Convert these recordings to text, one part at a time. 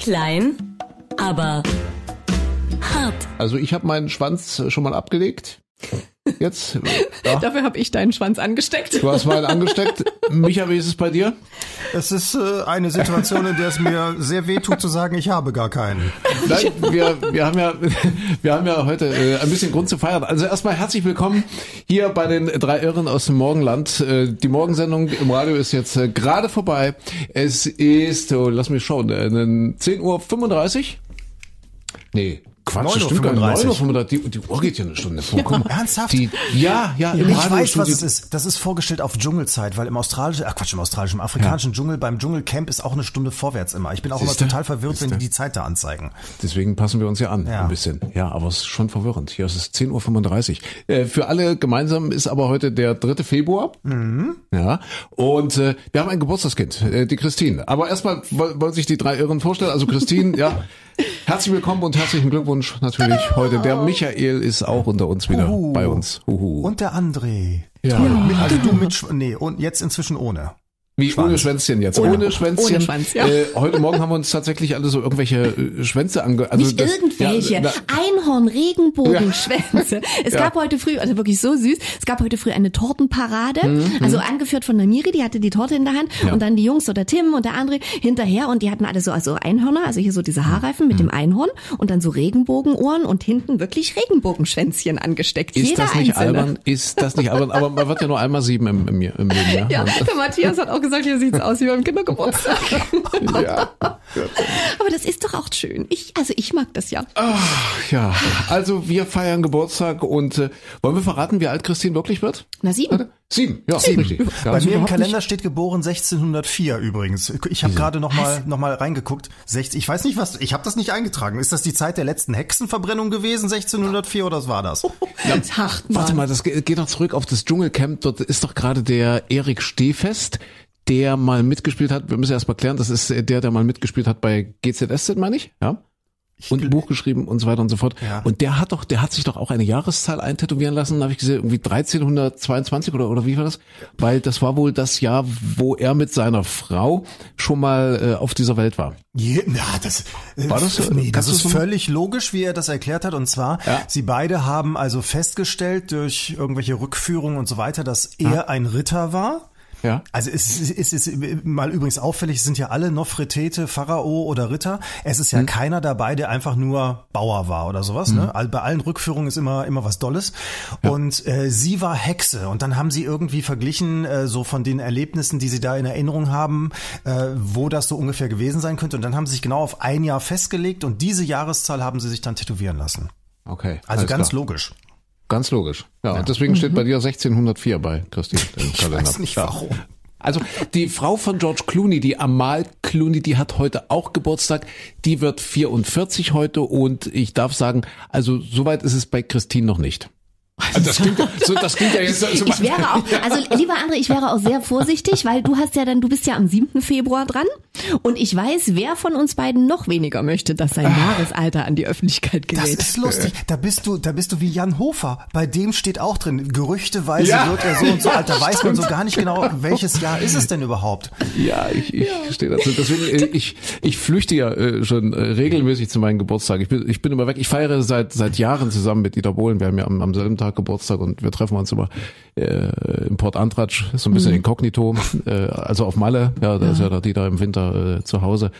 Klein, aber hart. Also ich habe meinen Schwanz schon mal abgelegt. Jetzt. Ja. Dafür habe ich deinen Schwanz angesteckt. Du hast meinen angesteckt. Micha, wie ist es bei dir? Es ist äh, eine Situation, in der es mir sehr weh tut zu sagen, ich habe gar keinen. Nein, wir, wir, haben ja, wir haben ja heute äh, ein bisschen Grund zu feiern. Also erstmal herzlich willkommen hier bei den drei Irren aus dem Morgenland. Äh, die Morgensendung im Radio ist jetzt äh, gerade vorbei. Es ist, oh, lass mich schauen, äh, 10.35 Uhr? Nee, Quatsch, das stimmt gar nicht. 9.35 Uhr, die, die Uhr geht ja eine Stunde vor. Mal. Ernsthaft? Die, ja, ja, im Ich Radio weiß, schon was es ist. Das ist vorgestellt auf Dschungelzeit, weil im australischen, ach Quatsch, im australischen, im afrikanischen Dschungel, beim Dschungelcamp ist auch eine Stunde vorwärts immer. Ich bin auch Siehste? immer total verwirrt, wenn Siehste? die die Zeit da anzeigen. Deswegen passen wir uns ja an, Ja. ein bisschen. Ja, aber es ist schon verwirrend. Hier ist es 10.35 Uhr. Äh, für alle gemeinsam ist aber heute der 3. Februar. Ja. Und äh, wir haben ein Geburtstagskind, äh, die Christine. Aber erstmal woll- wollen sich die drei Irren vorstellen. Also Christine, ja. Herzlich willkommen und herzlichen Glückwunsch natürlich heute. Der Michael ist auch unter uns wieder Uhu. bei uns. Uhu. Und der André. ja. Mit- Also du mit, nee, und jetzt inzwischen ohne. Wie ohne Schwänzchen jetzt. Ohne, Schwänzchen. ohne Schwanz, ja. äh, heute Morgen haben wir uns tatsächlich alle so irgendwelche äh, Schwänze ange... Also Nicht das- irgendwelche. Ja, na, Einhorn, Regenbogenschwänze. Es Ja. gab heute früh, also wirklich so süß, es gab heute früh eine Tortenparade, also angeführt von der Miri, die hatte die Torte in der Hand Mhm, Ja. und dann die Jungs oder Tim und der André hinterher und die hatten alle so also Einhörner, also hier so diese Haarreifen mit Mhm. dem Einhorn und dann so Regenbogenohren und hinten wirklich Regenbogenschwänzchen angesteckt. Ist Jeder das nicht einzelne. albern? Ist das nicht albern? Aber man wird ja nur einmal sieben im, im, im Leben, ja? Ja, Und- der Matthias hat auch gesagt, hier sieht's aus wie beim Kindergeburtstag. ja. Aber das ist doch auch schön. Ich, also ich mag das ja. Ja, also wir feiern Geburtstag und äh, wollen wir verraten, wie alt Christine wirklich wird? Na sieben. Sieben, ja, richtig. Ja, Bei also mir im Kalender steht geboren 1604 übrigens. Ich habe gerade noch mal noch mal reingeguckt. 60, ich weiß nicht was, ich habe das nicht eingetragen. Ist das die Zeit der letzten Hexenverbrennung gewesen 1604 oder was war das? Ach, Nicht. Warte mal, das ge- geht doch zurück auf das Dschungelcamp. Dort ist doch gerade der Erik Stehfest, der mal mitgespielt hat. Wir müssen erst mal klären, das ist äh, der, der mal mitgespielt hat bei GZSZ, meine ich, ja? Und ein Buch geschrieben und so weiter und so fort. Ja. Und der hat doch, der hat sich doch auch eine Jahreszahl eintätowieren lassen, habe ich gesehen, irgendwie 1322 oder, oder wie war das? Weil das war wohl das Jahr, wo er mit seiner Frau schon mal äh, auf dieser Welt war. Je, na, das, äh, War das so? Nee, das ist das völlig logisch, wie er das erklärt hat. Und zwar, Ja. sie beide haben also festgestellt durch irgendwelche Rückführungen und so weiter, dass er ein Ritter war. Ja. Also es ist, es ist mal übrigens auffällig, es sind ja alle Nofretete, Pharao oder Ritter. Es ist ja Hm. keiner dabei, der einfach nur Bauer war oder sowas. Ne? All- Bei allen Rückführungen ist immer immer was Dolles. Und äh, sie war Hexe. Und dann haben sie irgendwie verglichen, äh, so von den Erlebnissen, die sie da in Erinnerung haben, äh, wo das so ungefähr gewesen sein könnte. Und dann haben sie sich genau auf ein Jahr festgelegt und diese Jahreszahl haben sie sich dann tätowieren lassen. Okay. Also ganz klar. logisch. Ganz logisch. Ja, und deswegen steht bei dir 1604 bei Christine im Ich Kalender. weiß nicht Ja. warum. Also die Frau von George Clooney, die Amal Clooney, die hat heute auch Geburtstag. Die wird 44 heute und ich darf sagen, also soweit ist es bei Christine noch nicht. Also das klingt, ja- so, das klingt ja jetzt so Ich wäre auch, also lieber André, ich wäre auch sehr vorsichtig, weil du hast ja dann, du bist ja am 7. Februar dran und ich weiß, wer von uns beiden noch weniger möchte, dass sein Jahresalter an die Öffentlichkeit Das gerät. ist lustig. Da bist du, da bist du wie Jan Hofer. Bei dem steht auch drin, gerüchteweise Ja. wird er so und so alt. Da weiß man so gar nicht genau, welches Jahr ist es denn überhaupt. Ja, ich, ich stehe dazu. Deswegen, äh, ich, ich flüchte ja äh, schon äh, regelmäßig zu meinem Geburtstag. Ich bin, ich bin immer weg. Ich feiere seit seit Jahren zusammen mit Dieter Bohlen. Wir haben ja am, am selben Tag Geburtstag und wir treffen uns immer äh, im Port Antratsch, so ein bisschen inkognito, äh, also auf Malle. Ja, da ist ja der Dieter im Winter äh, zu Hause.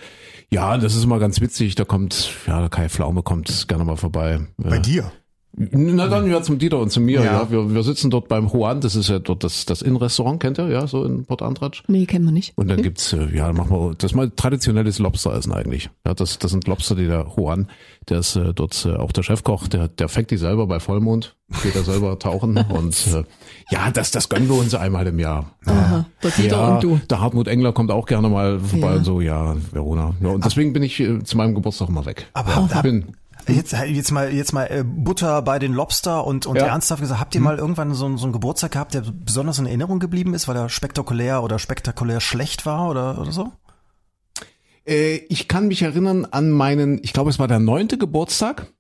Ja, das ist immer ganz witzig. Da kommt, ja, der Kai Pflaume kommt gerne mal vorbei. Bei Äh, dir. Na dann ja zum Dieter und zu mir. Ja, Ja. Wir, wir sitzen dort beim Juan. Das ist ja dort das das Innenrestaurant, kennt ihr? Ja, so in Port Antratsch. Nee, kennen wir nicht. Und dann gibt's, äh, ja, machen wir, das ist mal traditionelles Lobsteressen eigentlich. Ja, das, das sind Lobster, die der Juan, der ist äh, dort äh, auch der Chefkoch, der, der fängt die selber bei Vollmond, geht er selber tauchen und äh, ja, das, das gönnen wir uns einmal im Jahr. Aha, der Dieter ja, und du. der Hartmut Engler kommt auch gerne mal vorbei Ja. und so, ja, Verona. Ja, und deswegen bin ich äh, zu meinem Geburtstag immer weg. Aber ja, ich hab- bin, Jetzt, jetzt mal, jetzt mal äh, Butter bei den Lobster und, und Ja. ernsthaft gesagt, habt ihr mal irgendwann so, einen- so einen Geburtstag gehabt, der besonders in Erinnerung geblieben ist, weil er spektakulär oder spektakulär schlecht war oder, oder so? Äh, ich kann mich erinnern an meinen, ich glaube, es war der neunte Geburtstag.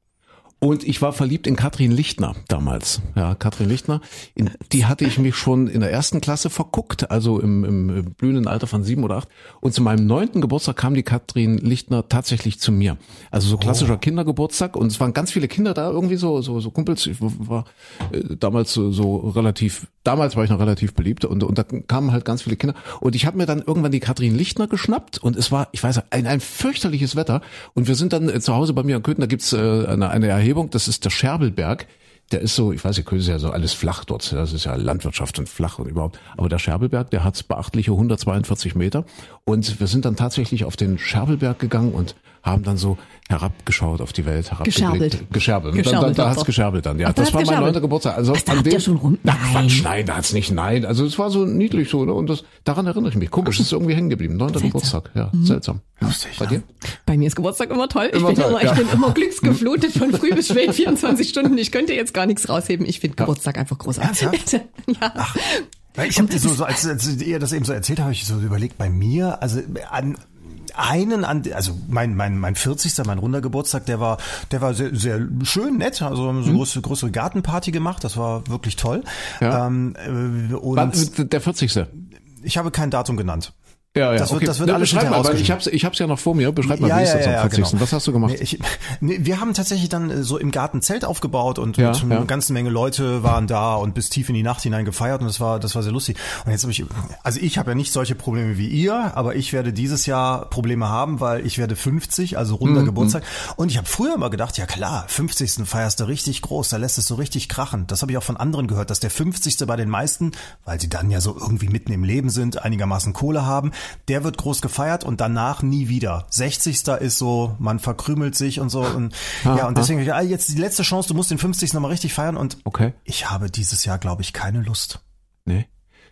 Und ich war verliebt in Katrin Lichtner damals. Ja, Katrin Lichtner. In die hatte ich mich schon in der ersten Klasse verguckt, also im, im blühenden Alter von sieben oder acht. Und zu meinem neunten Geburtstag kam die Katrin Lichtner tatsächlich zu mir. Also so klassischer Kindergeburtstag. Und es waren ganz viele Kinder da, irgendwie so, so, so Kumpels. Ich war äh, damals so, so relativ, damals war ich noch relativ beliebt und, und da kamen halt ganz viele Kinder. Und ich habe mir dann irgendwann die Katrin Lichtner geschnappt und es war, ich weiß, ein, ein fürchterliches Wetter. Und wir sind dann äh, zu Hause bei mir in Köthen, da gibt's äh, eine, eine Erhebung, das ist der Scherbelberg. Der ist so, ich weiß, ihr könnt ja so alles flach dort. Das ist ja Landwirtschaft und flach und überhaupt. Aber der Scherbelberg, der hat beachtliche 142 Meter. Und wir sind dann tatsächlich auf den Scherbelberg gegangen und haben dann so herabgeschaut auf die Welt, Gescherbelt. Gescherbelt. Gescherbelt dann, dann, da hat's gescherbelt dann. Ja, Ach, da das war mein neunter Geburtstag. Also Ach, da an dem, schon rum- Na, Nein. Quatsch, nein, da hat's nicht. Nein, also es war so niedlich so, ne? Und das, daran erinnere ich mich. Komisch, es ist irgendwie hängen geblieben. Neunter Geburtstag, ja, seltsam. Lustig, Bei dir? Bei mir ist Geburtstag immer toll. Ich, Immer bin, toll, immer, ja. ich bin immer glücksgeflutet von früh bis spät, 24 Stunden. Ich könnte jetzt gar nichts rausheben. Ich finde Geburtstag einfach großartig. Ernsthaft? ja. Weil Ich habe so, so als, als ihr das eben so erzählt, habe ich so überlegt, bei mir, also an einen an, also mein mein mein 40. mein runder Geburtstag, der war der war sehr sehr schön nett, also haben Mhm. so eine große größere Gartenparty gemacht, das war wirklich toll. Ja. Ähm, äh, und Wann- Der 40. ich habe kein Datum genannt. Ja, ja, Das wird- okay. das wird Na, alles beschreib mal, weil ich hab's, ich hab's ja noch vor mir. Beschreib mal, wie ist das am 40. genau. Was hast du gemacht? Nee, ich, nee, wir haben tatsächlich dann äh, so im Garten Zelt aufgebaut und Ja, mit ja. einer ganzen Menge Leute waren da und bis tief in die Nacht hinein gefeiert und das war das war sehr lustig. Und jetzt habe ich also ich habe ja nicht solche Probleme wie ihr, aber ich werde dieses Jahr Probleme haben, weil ich werde 50, also Mhm, runder Geburtstag und ich habe früher immer gedacht, ja klar, 50. feierst du richtig groß, da lässt es so richtig krachen. Das habe ich auch von anderen gehört, dass der 50. bei den meisten, weil sie dann ja so irgendwie mitten im Leben sind, einigermaßen Kohle haben, der wird groß gefeiert und danach nie wieder. 60. ist so, man verkrümelt sich und so und ja, und deswegen ja, jetzt die letzte Chance, du musst den 50. nochmal richtig feiern und Okay. ich habe dieses Jahr, glaube ich, keine Lust. Nee.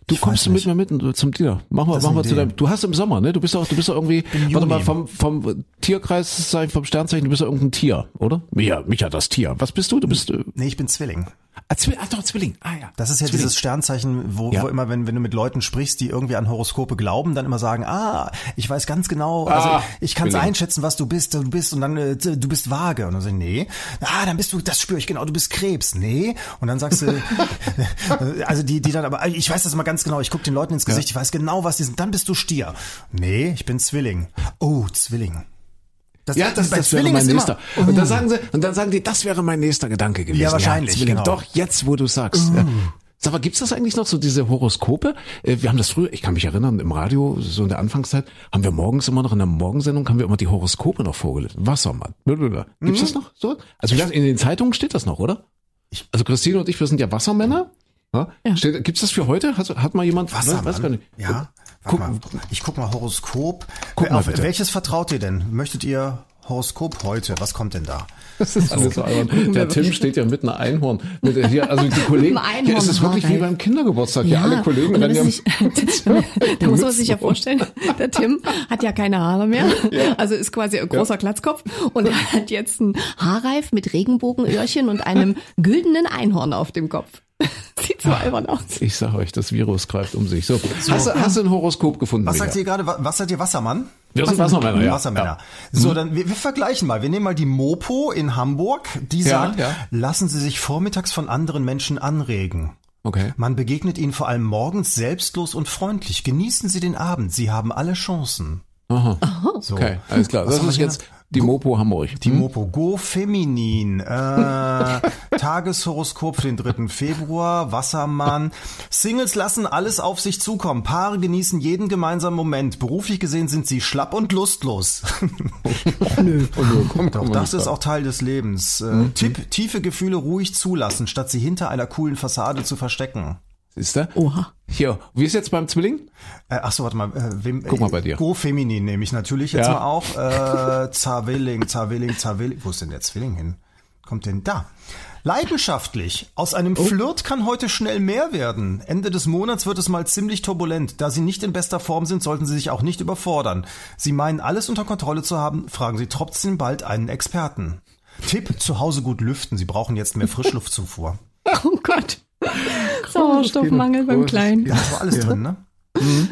Du Ich kommst mit mir mit zum Dinner. Machen wir, machen wir zu deinem. Du hast im Sommer, ne? Du bist auch, du bist doch irgendwie, warte mal, vom, vom Tierkreis, ich, vom Sternzeichen, du bist doch irgendein Tier, oder? Micha, Micha, das Tier. Was bist du? Du bist, äh, Nee, ich bin Zwilling. ah, Zwilling, ach doch, Zwilling. Ah, ja. Das ist ja Zwilling. dieses Sternzeichen, wo, Ja. wo immer, wenn, wenn du mit Leuten sprichst, die irgendwie an Horoskope glauben, dann immer sagen, ah, ich weiß ganz genau, also Ah, ich kann es einschätzen, was du bist, du bist und dann äh, du bist vage und dann sag ich, nee, ah, dann bist du, das spüre ich genau, du bist Krebs, nee und dann sagst du, also die, die dann aber, ich weiß das immer ganz genau, ich gucke den Leuten ins Gesicht, ich weiß genau, was die sind, dann bist du Stier, nee, ich bin Zwilling, oh Zwilling. Das, Ja, das, das wäre Zwilling mein nächster. Und dann sagen sie, und dann sagen die, das wäre mein nächster Gedanke gewesen. Ja, wahrscheinlich, Zwilling. genau. Doch, jetzt, wo du sagst. Ja. Sag mal, gibt's das eigentlich noch so diese Horoskope? Äh, Wir haben das früher, ich kann mich erinnern, im Radio, so in der Anfangszeit, haben wir morgens immer noch in der Morgensendung, haben wir immer die Horoskope noch vorgelesen. Wassermann. Blablabla. Gibt's das noch so? Also in den Zeitungen steht das noch, oder? Also Christine und ich, wir sind ja Wassermänner. Ja? Steht, gibt's das für heute? Hat, hat mal jemand? Wassermann. Weiß gar nicht. Ja. Guck, mal. Ich guck mal Horoskop. Guck mal Auf bitte. welches vertraut ihr denn? Möchtet ihr Horoskop heute? Was kommt denn da? Das ist alles so albern. Der Tim steht ja mit einer Einhorn. Mit, hier, also die Kollegen, einem hier ist es wirklich wie beim Kindergeburtstag. Hier alle Kollegen rennen muss ja- sich, da muss man sich ja vorstellen, der Tim hat ja keine Haare mehr, also ist quasi ein großer Glatzkopf und er hat jetzt einen Haarreif mit Regenbogenöhrchen und einem güldenen Einhorn auf dem Kopf. Sieht so albern aus. Ich sag euch, das Virus greift um sich. So, Hast, du, hast du ein Horoskop gefunden? Was sagt ihr gerade? Wa- Was seid ihr Wassermann? Wir sind Wassermänner, ja. Wassermänner. Ja. So, dann wir, wir vergleichen mal. Wir nehmen mal die Mopo in Hamburg. Die Ja, sagt, ja. lassen Sie sich vormittags von anderen Menschen anregen. Okay. Man begegnet ihnen vor allem morgens selbstlos und freundlich. Genießen Sie den Abend. Sie haben alle Chancen. Aha. So. Okay, alles klar. Was Das ist jetzt? Die Mopo Hamburg. Die Mopo Go Feminin. Äh, Tageshoroskop für den 3. Februar. Wassermann. Singles lassen alles auf sich zukommen. Paare genießen jeden gemeinsamen Moment. Beruflich gesehen sind sie schlapp und lustlos. Nö. Komm, Doch das ist auch Teil des Lebens. Äh, Tipp, tiefe Gefühle ruhig zulassen, statt sie hinter einer coolen Fassade zu verstecken. Ist der? Oha. Hier, wie ist jetzt beim Zwilling? Äh, ach so, warte mal. Äh, wem, Guck mal bei dir. Go Feminin nehme ich natürlich jetzt Ja. mal auf. Äh, Zawilling, Zawilling, Zawilling. Wo ist denn der Zwilling hin? Kommt denn da? Leidenschaftlich. Aus einem Oh. Flirt kann heute schnell mehr werden. Ende des Monats wird es mal ziemlich turbulent. Da Sie nicht in bester Form sind, sollten Sie sich auch nicht überfordern. Sie meinen alles unter Kontrolle zu haben, fragen Sie trotzdem bald einen Experten. Tipp, zu Hause gut lüften. Sie brauchen jetzt mehr Frischluftzufuhr. Oh Gott. Sauerstoffmangel beim Kleinen. Ja, das war alles drin, ne?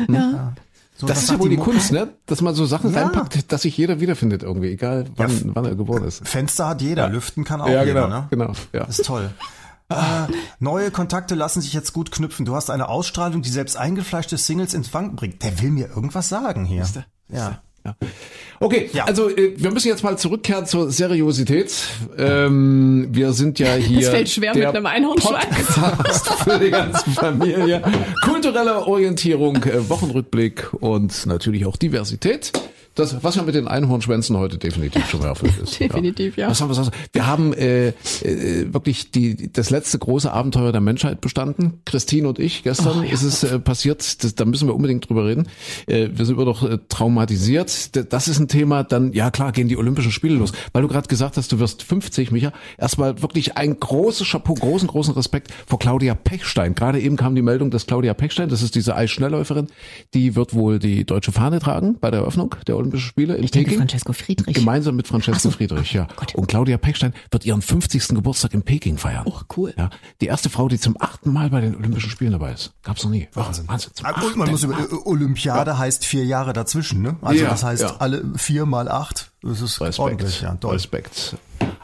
Ja. So, das was ist ja wohl die Kunst, ne? Dass man so Sachen Ja. reinpackt, dass sich jeder wiederfindet irgendwie, egal wann, Ja. wann er geboren ist. Fenster hat jeder, lüften kann auch Ja, jeder, genau, ne? genau, ja. Das ist toll. Äh, neue Kontakte lassen sich jetzt gut knüpfen. Du hast eine Ausstrahlung, die selbst eingefleischte Singles ins Wanken bringt. Der will mir irgendwas sagen hier. Ja. Ja. Okay, Ja. also äh, wir müssen jetzt mal zurückkehren zur Seriosität. Ähm, wir sind ja hier. Das fällt schwer der mit einem Einhornschwanz. Podcast für die ganze Familie. Kulturelle Orientierung, äh, Wochenrückblick und natürlich auch Diversität. Das, was ja mit den Einhornschwänzen heute definitiv schon mal erfüllt ist. Definitiv, ja. Was haben wir sonst? Wir haben äh, äh, wirklich die, das letzte große Abenteuer der Menschheit bestanden. Christine und ich, gestern ist es äh, passiert, das, da müssen wir unbedingt drüber reden. Äh, wir sind immer noch äh, traumatisiert. Das ist ein Thema, dann, ja klar, gehen die Olympischen Spiele los. Weil du gerade gesagt hast, du wirst 50, Micha. Erstmal wirklich ein großes Chapeau, großen, großen Respekt vor Claudia Pechstein. Gerade eben kam die Meldung, dass Claudia Pechstein, das ist diese Eisschnellläuferin, die wird wohl die deutsche Fahne tragen bei der Eröffnung der Olympischen Spiele in Ich Peking. Francesco Friedrich. Gemeinsam mit Francesco Ach so. Friedrich, ja. Gott. Und Claudia Pechstein wird ihren 50. Geburtstag in Peking feiern. Oh, cool. Ja, die erste Frau, die zum achten Mal bei den Olympischen Spielen dabei ist. Gab's noch nie. Wahnsinn. Wahnsinn. Zum Ah, achten man muss über, äh, Olympiade heißt vier Jahre dazwischen, ne? Also Ja, das heißt ja. alle vier mal acht. Das ist Respekt. ordentlich, ja, toll. Respekt.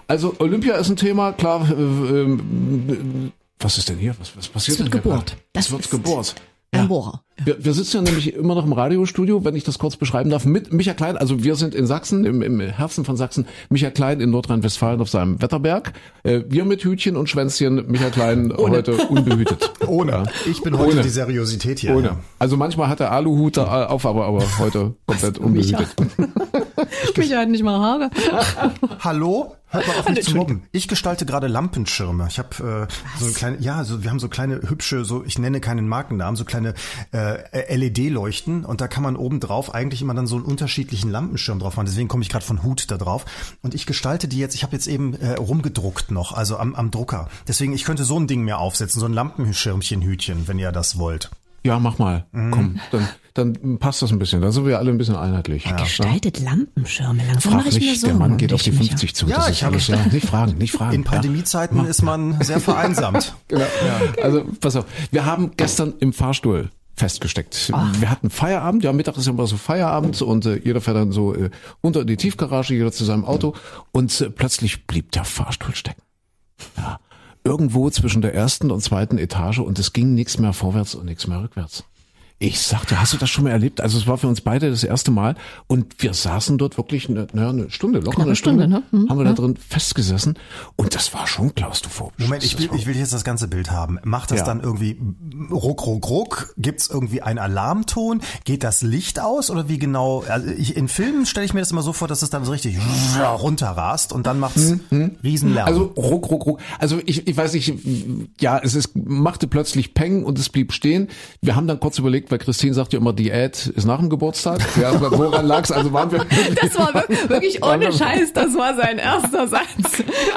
Also Olympia ist ein Thema, klar. Äh, ähm, was ist denn hier? Was, was passiert Es wird denn gerade? Das Es wird ist Ein Bohrer. Wir, wir sitzen ja nämlich immer noch im Radiostudio, wenn ich das kurz beschreiben darf, mit Micha Klein. Also wir sind in Sachsen, im, im Herzen von Sachsen. Micha Klein in Nordrhein-Westfalen auf seinem Wetterberg. Äh, wir mit Hütchen und Schwänzchen, Micha Klein heute unbehütet. Ohne. Ja. Ich bin heute Ohne. die Seriosität hier. Ohne. Also manchmal hat er Aluhut da auf, aber, aber heute komplett unbehütet. Micha hat nicht mal Haare. Hallo? Hört mal auf mich zu mobben. Ich gestalte gerade Lampenschirme. Ich habe äh, so eine kleine, ja, so, wir haben so kleine hübsche, so ich nenne keinen Markennamen, so kleine äh, LED-Leuchten und da kann man oben drauf eigentlich immer dann so einen unterschiedlichen Lampenschirm drauf machen. Deswegen komme ich gerade von Hut da drauf und ich gestalte die jetzt. Ich habe jetzt eben äh, rumgedruckt noch, also am, am Drucker. Deswegen ich könnte so ein Ding mir aufsetzen, so ein Lampenschirmchen-Hütchen, wenn ihr das wollt. Ja, mach mal. Mhm. Komm, dann, dann passt das ein bisschen. Dann sind wir alle ein bisschen einheitlich. Ja. Gestaltet Lampenschirme. Langsam mache Frag ich mir nicht, so der Mann geht auf die Micha. 50 zu. Ja, das ich ist habe- alles, ja, nicht fragen, nicht fragen. In ja. Pandemiezeiten ist man sehr vereinsamt. Genau. Also pass auf, wir haben gestern im Fahrstuhl festgesteckt. Wir hatten Feierabend, ja, Mittag ist ja immer so Feierabend und äh, jeder fährt dann so äh, unter in die Tiefgarage, jeder zu seinem Auto und äh, plötzlich blieb der Fahrstuhl stecken. Ja, irgendwo zwischen der ersten und zweiten Etage und es ging nichts mehr vorwärts und nichts mehr rückwärts. Ich sagte, hast du das schon mal erlebt? Also es war für uns beide das erste Mal und wir saßen dort wirklich eine, naja, eine Stunde, locker eine Stunde, Stunde, ne? Mhm, haben wir da drin festgesessen und das war schon klaustrophobisch. Moment, ich will, ich will jetzt das ganze Bild haben. Macht das Ja. dann irgendwie ruck, ruck, ruck? Gibt's irgendwie einen Alarmton? Geht das Licht aus oder wie genau? Also ich, in Filmen stelle ich mir das immer so vor, dass es dann so richtig runterrast und dann macht's Riesenlärm. Also ruck, ruck, ruck. Also ich, ich weiß nicht, ja, es ist, machte plötzlich Peng und es blieb stehen. Wir haben dann kurz überlegt, weil Christine sagt ja immer, Diät ist nach dem Geburtstag. Ja, aber woran lag's? Also waren wir. Das war wir- wirklich ohne Scheiß, das war sein erster Satz.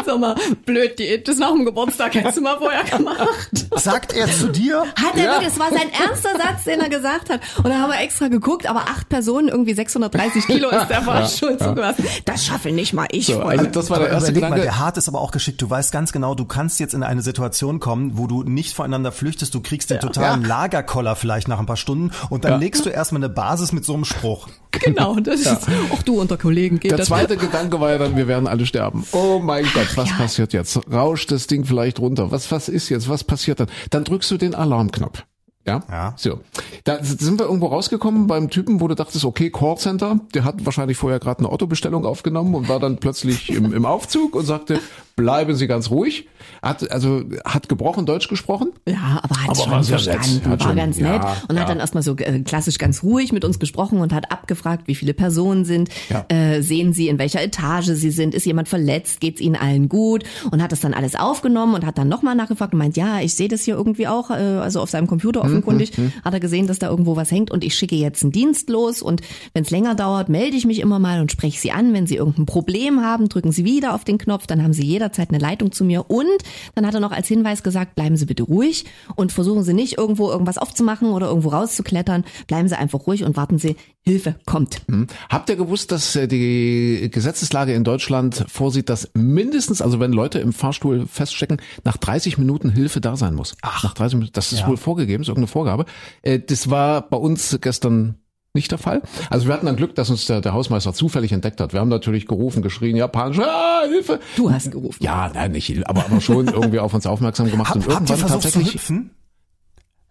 Sag mal, blöd, Diät ist nach dem Geburtstag, hättest du mal vorher gemacht. Sagt er zu dir? Hat er wirklich, das war sein erster Satz, den er gesagt hat. Und dann haben wir extra geguckt, aber acht Personen, irgendwie 630 Kilo ist der Fahrstuhl zugelassen. Das schaffe nicht mal ich, So, Freunde. also das war der Aber erste überleg mal, Gedanke. der Hart ist aber auch geschickt. Du weißt ganz genau, du kannst jetzt in eine Situation kommen, wo du nicht voreinander flüchtest. Du kriegst den totalen Lagerkoller vielleicht nach ein paar Stunden und dann legst du erstmal eine Basis mit so einem Spruch. Genau, das ist, auch du unter Kollegen geht Der das. zweite Gedanke war ja dann, wir werden alle sterben. Oh mein Gott, was ja. passiert jetzt? Rauscht das Ding vielleicht runter? Was, was ist jetzt? Was passiert dann? Dann drückst du den Alarmknopf. Ja? Ja. So. Da sind wir irgendwo rausgekommen beim Typen, wo du dachtest, okay, Callcenter, der hat wahrscheinlich vorher gerade eine Autobestellung aufgenommen und war dann plötzlich im, im Aufzug und sagte, bleiben Sie ganz ruhig. Hat, also, hat gebrochen Deutsch gesprochen. Ja, aber hat Aber schon war verstanden, Hat war schon- ganz ja, nett und ja. hat dann erstmal so äh, klassisch ganz ruhig mit uns gesprochen und hat abgefragt, wie viele Personen sind, Ja. äh, sehen sie, in welcher Etage sie sind, ist jemand verletzt, geht's ihnen allen gut und hat das dann alles aufgenommen und hat dann nochmal nachgefragt und meint, ja, ich sehe das hier irgendwie auch, äh, also auf seinem Computer Hm, offenkundig, hat er gesehen, dass da irgendwo was hängt und ich schicke jetzt einen Dienst los und wenn es länger dauert, melde ich mich immer mal und spreche sie an, wenn sie irgendein Problem haben, drücken sie wieder auf den Knopf, dann haben sie jederzeit eine Leitung zu mir und dann hat er noch als Hinweis gesagt, bleiben Sie bitte ruhig und versuchen Sie nicht irgendwo irgendwas aufzumachen oder irgendwo rauszuklettern. Bleiben Sie einfach ruhig und warten Sie, Hilfe kommt. Hm. Habt ihr gewusst, dass äh, die Gesetzeslage in Deutschland vorsieht, dass mindestens, also wenn Leute im Fahrstuhl feststecken, nach 30 Minuten Hilfe da sein muss? Ach. Nach 30 Minuten, das ist wohl vorgegeben, ist irgendeine Vorgabe. Äh, Das war bei uns gestern nicht der Fall. Also wir hatten dann Glück, dass uns der, der Hausmeister zufällig entdeckt hat. Wir haben natürlich gerufen, geschrien, japanisch, ah, Hilfe. Du hast gerufen. Ja, nein, nicht, aber, aber schon irgendwie auf uns aufmerksam gemacht. Hab, und habt ihr versucht zu tatsächlich. hüpfen?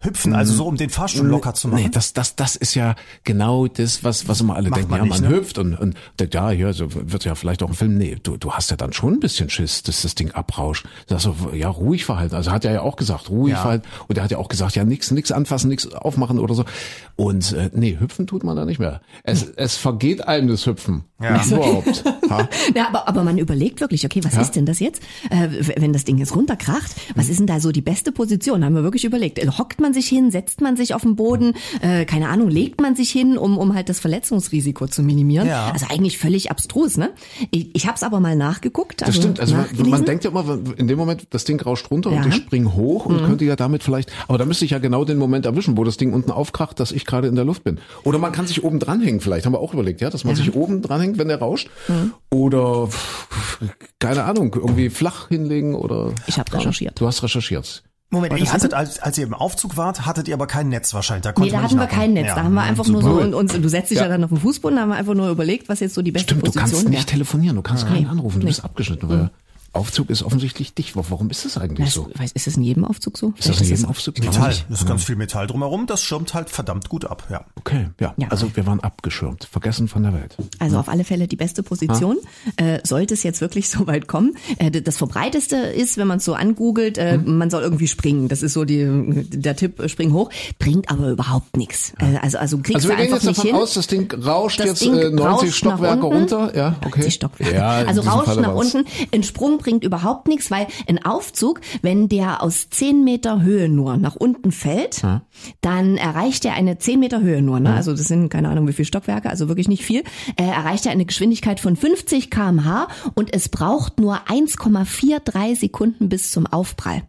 Hüpfen, also so um den Fahrstuhl locker zu machen? Nee, das, das, das ist ja genau das, was, was immer alle Macht denken. man ja, nicht, man ne? hüpft und, und denkt, ja, hier, so wird ja vielleicht auch ein Film. Nee, du, du hast ja dann schon ein bisschen Schiss, dass das Ding abrauscht. Das so, ja, ruhig verhalten. Also hat er ja auch gesagt, ruhig Ja. verhalten. Und er hat ja auch gesagt, ja, nix, nix anfassen, nix aufmachen oder so. Und äh, nee, hüpfen tut man da nicht mehr. Es, es vergeht einem das Hüpfen. Ja. Überhaupt. Ha? Ja, aber, aber man überlegt wirklich, okay, was Ja. ist denn das jetzt? Äh, wenn das Ding jetzt runterkracht, was ist denn da so die beste Position? Haben wir wirklich überlegt. Äh, Hockt man sich hin, setzt man sich auf den Boden, äh, keine Ahnung, legt man sich hin, um, um halt das Verletzungsrisiko zu minimieren? Ja. Also eigentlich völlig abstrus, ne? Ich, ich habe es aber mal nachgeguckt. Das also stimmt. Also man, man denkt ja immer, in dem Moment, das Ding rauscht runter Ja. Mhm. und ich spring hoch und könnte ja damit vielleicht, aber da müsste ich ja genau den Moment erwischen, wo das Ding unten aufkracht, dass ich gerade in der Luft bin. Oder man kann sich oben dranhängen vielleicht, haben wir auch überlegt, ja, dass man sich oben dranhängt, wenn der rauscht. Mhm. Oder, keine Ahnung, irgendwie flach hinlegen oder. Ich hab recherchiert. Du hast recherchiert. Moment, ihr hattet, als, als ihr im Aufzug wart, hattet ihr aber kein Netz wahrscheinlich. Da Nee, da man hatten wir kein Netz. nachgucken. Da haben wir Ja, einfach nur so, super. und, und du setzt dich ja. Ja. dann auf den Fußboden, da haben wir einfach nur überlegt, was jetzt so die beste Stimmt, du Position kannst wäre. nicht telefonieren, du kannst keinen Nee. anrufen, du Nee. bist abgeschnitten, weil Aufzug ist offensichtlich dicht. Warum ist das eigentlich Das, so? weiß, ist das in jedem Aufzug so? Ist das in jedem Aufzug? Metall, das ist ganz viel Metall drumherum, das schirmt halt verdammt gut ab, ja. Okay, ja. Ja. Also wir waren abgeschirmt, vergessen von der Welt. Also auf alle Fälle die beste Position. Äh, sollte es jetzt wirklich so weit kommen. Äh, das verbreiteste ist, wenn man es so angoogelt, äh, Hm. man soll irgendwie springen. Das ist so die, der Tipp, äh, spring hoch. Bringt aber überhaupt nichts. Äh, also, also kriegst Also du wir gehen einfach jetzt davon hin. aus, das Ding rauscht Das jetzt Ding äh, 90 rauscht nach Stockwerke runter. Ja, okay. 90 Stockwerke. Ja, also rauscht nach unten. Ein Sprung bringt überhaupt nichts, weil ein Aufzug, wenn der aus 10 Meter Höhe nur nach unten fällt, dann erreicht er eine 10 Meter Höhe nur. Ne? Also das sind keine Ahnung wie viele Stockwerke, also wirklich nicht viel. Äh, erreicht er eine Geschwindigkeit von 50 km/h und es braucht nur 1,43 Sekunden bis zum Aufprall.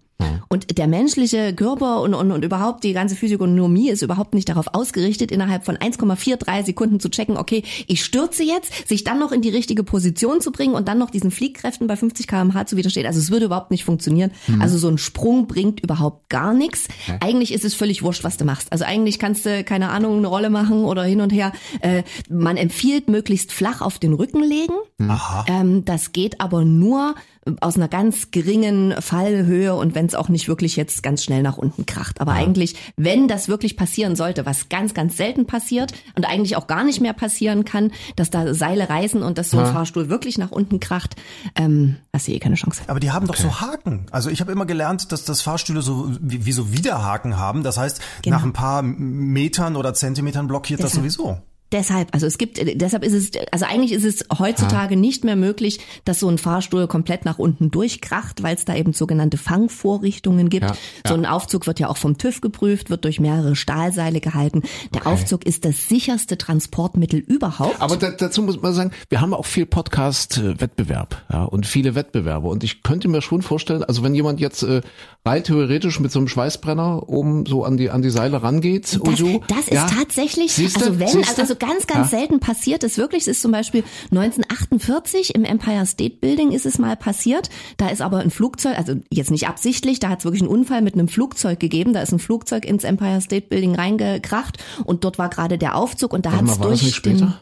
Und der menschliche Körper und, und, und überhaupt die ganze Physiognomie ist überhaupt nicht darauf ausgerichtet, innerhalb von 1,43 Sekunden zu checken, okay, ich stürze jetzt, sich dann noch in die richtige Position zu bringen und dann noch diesen Fliehkräften bei 50 km/h zu widerstehen. Also es würde überhaupt nicht funktionieren. Also so ein Sprung bringt überhaupt gar nichts. Eigentlich ist es völlig wurscht, was du machst. Also eigentlich kannst du, keine Ahnung, eine Rolle machen oder hin und her. Äh, man empfiehlt, möglichst flach auf den Rücken legen. Aha. Ähm, das geht aber nur aus einer ganz geringen Fallhöhe und wenn es auch nicht wirklich jetzt ganz schnell nach unten kracht. Aber eigentlich, wenn das wirklich passieren sollte, was ganz, ganz selten passiert und eigentlich auch gar nicht mehr passieren kann, dass da Seile reißen und dass so ein Fahrstuhl wirklich nach unten kracht, ähm, hast du eh keine Chance. Aber die haben doch so Haken. Also ich habe immer gelernt, dass das Fahrstühle so wie, wie so Widerhaken haben. Das heißt, Genau. nach ein paar Metern oder Zentimetern blockiert das Deshalb. sowieso. Deshalb, also es gibt, deshalb ist es, also eigentlich ist es heutzutage nicht mehr möglich, dass so ein Fahrstuhl komplett nach unten durchkracht, weil es da eben sogenannte Fangvorrichtungen gibt. Ja, So ja. ein Aufzug wird ja auch vom TÜV geprüft, wird durch mehrere Stahlseile gehalten. Der Aufzug ist das sicherste Transportmittel überhaupt. Aber da, dazu muss man sagen, wir haben auch viel Podcast-Wettbewerb ja, und viele Wettbewerbe. Und ich könnte mir schon vorstellen, also wenn jemand jetzt äh, rein theoretisch mit so einem Schweißbrenner oben so an die an die Seile rangeht und Das, so. das ist tatsächlich, Siehste? also wenn, Siehste? also ganz, ganz Ja. selten passiert es wirklich. Es ist zum Beispiel 1948 im Empire State Building ist es mal passiert. Da ist aber ein Flugzeug, also jetzt nicht absichtlich, da hat es wirklich einen Unfall mit einem Flugzeug gegeben. Da ist ein Flugzeug ins Empire State Building reingekracht und dort war gerade der Aufzug und da hat es durch den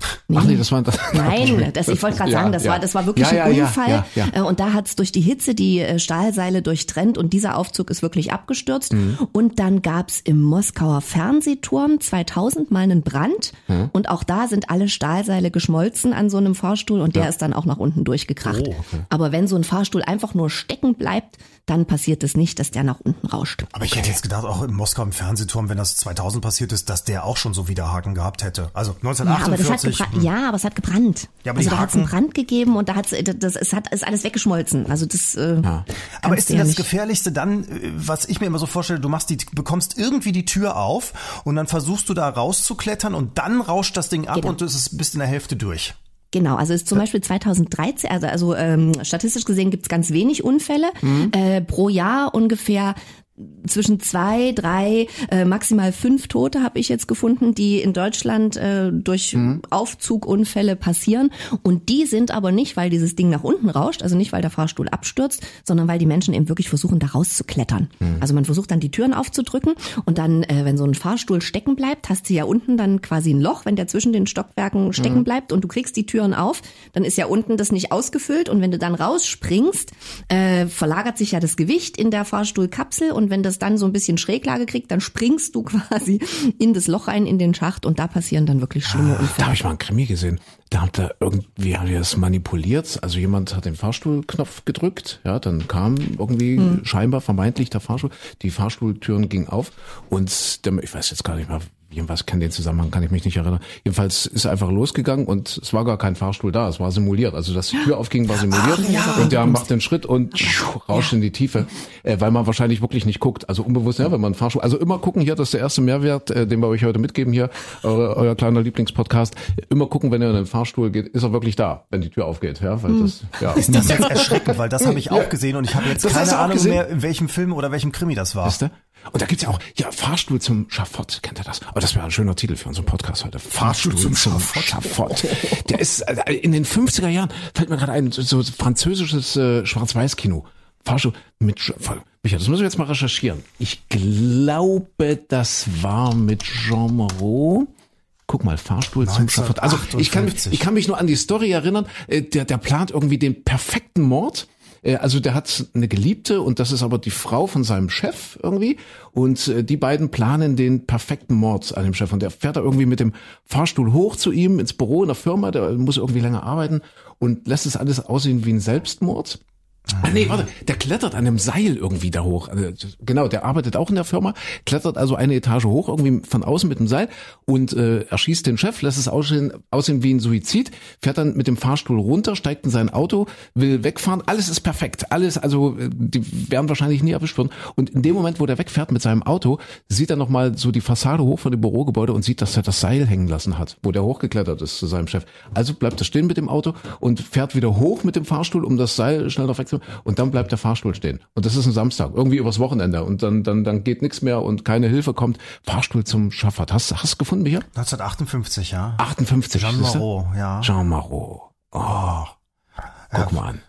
später? Ach nee, das war das. Nein, das, ich wollte gerade sagen, das ja. war das war wirklich Ja, ein ja, Unfall ja, ja. Äh, und da hat's durch die Hitze die äh, Stahlseile durchtrennt und dieser Aufzug ist wirklich abgestürzt Mhm. und dann gab's im Moskauer Fernsehturm 2000 mal einen Brand Mhm. und auch da sind alle Stahlseile geschmolzen an so einem Fahrstuhl und der ist dann auch nach unten durchgekracht. Oh, okay. Aber wenn so ein Fahrstuhl einfach nur stecken bleibt, dann passiert es nicht, dass der nach unten rauscht. Aber ich hätte jetzt gedacht, auch im Moskau im Fernsehturm, wenn das 2000 passiert ist, dass der auch schon so Widerhaken gehabt hätte. Also Ja, aber das hat 1948. gebrannt. Ja, aber es hat gebrannt. Ja, aber also da hat es einen Brand gegeben und da hat's, das, es hat ist alles weggeschmolzen. Also das. Äh, Aber kannst ist denn ja das nicht- Gefährlichste dann, äh, was ich mir immer so vorstelle, du machst die, bekommst irgendwie die Tür auf und dann versuchst du da rauszuklettern und dann rauscht das Ding ab Genau. und du ist bist in der Hälfte durch. Genau, also es ist zum Beispiel 2013, also, also ähm, statistisch gesehen gibt's ganz wenig Unfälle. Mhm. Äh, pro Jahr ungefähr zwischen zwei, drei, äh, maximal fünf Tote habe ich jetzt gefunden, die in Deutschland äh, durch mhm. Aufzugunfälle passieren. Und die sind aber nicht, weil dieses Ding nach unten rauscht, also nicht, weil der Fahrstuhl abstürzt, sondern weil die Menschen eben wirklich versuchen, da rauszuklettern. Mhm. Also man versucht dann die Türen aufzudrücken und dann, äh, wenn so ein Fahrstuhl stecken bleibt, hast du ja unten dann quasi ein Loch, wenn der zwischen den Stockwerken stecken mhm. bleibt und du kriegst die Türen auf, dann ist ja unten das nicht ausgefüllt und wenn du dann rausspringst, äh, verlagert sich ja das Gewicht in der Fahrstuhlkapsel und wenn das dann so ein bisschen Schräglage kriegt, dann springst du quasi in das Loch rein in den Schacht und da passieren dann wirklich schlimme ah, Unfälle. Da habe ich mal einen Krimi gesehen. Da hat er irgendwie haben die das manipuliert. Also jemand hat den Fahrstuhlknopf gedrückt, ja, dann kam irgendwie hm. scheinbar vermeintlich der Fahrstuhl, die Fahrstuhltüren gingen auf und der, ich weiß jetzt gar nicht mehr, Jedenfalls kann den Zusammenhang kann ich mich nicht erinnern. Jedenfalls ist er einfach losgegangen und es war gar kein Fahrstuhl da, es war simuliert. Also dass die Tür aufging, war simuliert Ach, ja. und der macht den Schritt und rauscht ja. in die Tiefe, äh, weil man wahrscheinlich wirklich nicht guckt. Also unbewusst, ja, wenn man Fahrstuhl, also immer gucken hier, das ist der erste Mehrwert, äh, den wir euch heute mitgeben hier, eure, euer kleiner Lieblingspodcast. Immer gucken, wenn ihr in den Fahrstuhl geht, ist er wirklich da, wenn die Tür aufgeht. Ja, weil hm. das, ja. Ist das jetzt erschreckend, weil das habe ich auch gesehen und ich habe jetzt das keine Ahnung mehr, in welchem Film oder welchem Krimi das war. Ist der? Und da gibt's ja auch, ja, Fahrstuhl zum Schafott, kennt ihr das? Aber das wäre ein schöner Titel für unseren Podcast heute. Fahrstuhl, Fahrstuhl zum, zum Schafott. Der ist, äh, in den 50er Jahren fällt mir gerade ein, so französisches äh, Schwarz-Weiß-Kino. Fahrstuhl mit, Micha, das müssen wir jetzt mal recherchieren. Ich glaube, das war mit Jean Moreau. Guck mal, Fahrstuhl zum Schafott. Also ich kann, mich, ich kann mich nur an die Story erinnern. Äh, der, der plant irgendwie den perfekten Mord also der hat eine Geliebte und das ist aber die Frau von seinem Chef irgendwie. Und äh, die beiden planen den perfekten Mord an dem Chef. Und der fährt da irgendwie mit dem Fahrstuhl hoch zu ihm ins Büro in der Firma, der muss irgendwie länger arbeiten und lässt es alles aussehen wie ein Selbstmord. Ah, nee, warte, der klettert an einem Seil irgendwie da hoch. Also, genau, der arbeitet auch in der Firma, klettert also eine Etage hoch, irgendwie von außen mit dem Seil und äh, erschießt den Chef, lässt es aussehen, aussehen wie ein Suizid, fährt dann mit dem Fahrstuhl runter, steigt in sein Auto, will wegfahren. Alles ist perfekt. Alles, also äh, die werden wahrscheinlich nie erwischt worden. Und in dem Moment, wo der wegfährt mit seinem Auto, sieht er nochmal so die Fassade hoch von dem Bürogebäude und sieht, dass er das Seil hängen lassen hat, wo der hochgeklettert ist zu seinem Chef. Also bleibt er stehen mit dem Auto und fährt wieder hoch mit dem Fahrstuhl, um das Seil schnell noch wegzumachen und dann bleibt der Fahrstuhl stehen. Und das ist ein Samstag, irgendwie übers Wochenende und dann, dann, dann geht nichts mehr und keine Hilfe kommt. Fahrstuhl zum Schaffert. Hast, hast du gefunden, Micha? 1958, ja. 58. Jean Marot, ja. Jean Marot. Oh. Guck ja. mal an.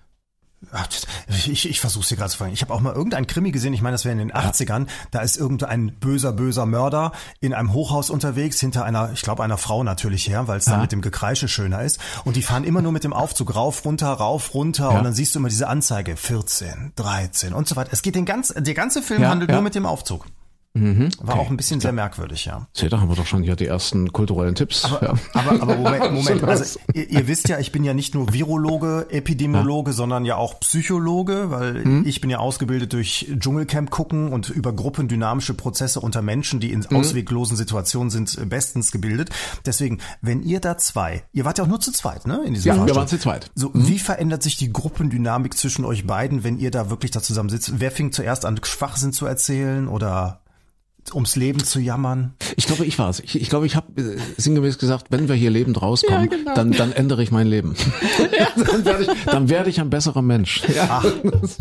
Ich, ich versuche hier gerade zu fragen. Ich habe auch mal irgendein Krimi gesehen, ich meine, das wäre in den 80ern, da ist irgendein böser, böser Mörder in einem Hochhaus unterwegs, hinter einer, ich glaube, einer Frau natürlich her, weil es ja. da mit dem Gekreische schöner ist. Und die fahren immer nur mit dem Aufzug rauf, runter, rauf, runter ja. und dann siehst du immer diese Anzeige, 14, 13 und so weiter. Es geht den ganz, der ganze Film ja, handelt nur mit dem Aufzug. Mhm, War okay. auch ein bisschen sehr merkwürdig, ja. Seht da haben wir doch schon hier die ersten kulturellen Tipps. Aber, ja. aber, aber Moment, Moment. Also, ihr, ihr, wisst ja, ich bin ja nicht nur Virologe, Epidemiologe, ja. sondern ja auch Psychologe, weil hm? ich bin ja ausgebildet durch Dschungelcamp gucken und über gruppendynamische Prozesse unter Menschen, die in hm? ausweglosen Situationen sind, bestens gebildet. Deswegen, wenn ihr da zwei, ihr wart ja auch nur zu zweit, ne? In diesem ja, wir waren zu zweit. So, mhm. wie verändert sich die Gruppendynamik zwischen euch beiden, wenn ihr da wirklich da zusammen sitzt? Wer fing zuerst an, Schwachsinn zu erzählen oder ums Leben zu jammern? Ich glaube, ich war es. Ich, ich glaube, ich habe äh, sinngemäß gesagt, wenn wir hier lebend rauskommen, ja, genau. dann, dann ändere ich mein Leben. Ja. dann, werde ich, dann werde ich ein besserer Mensch. Ja. Ach,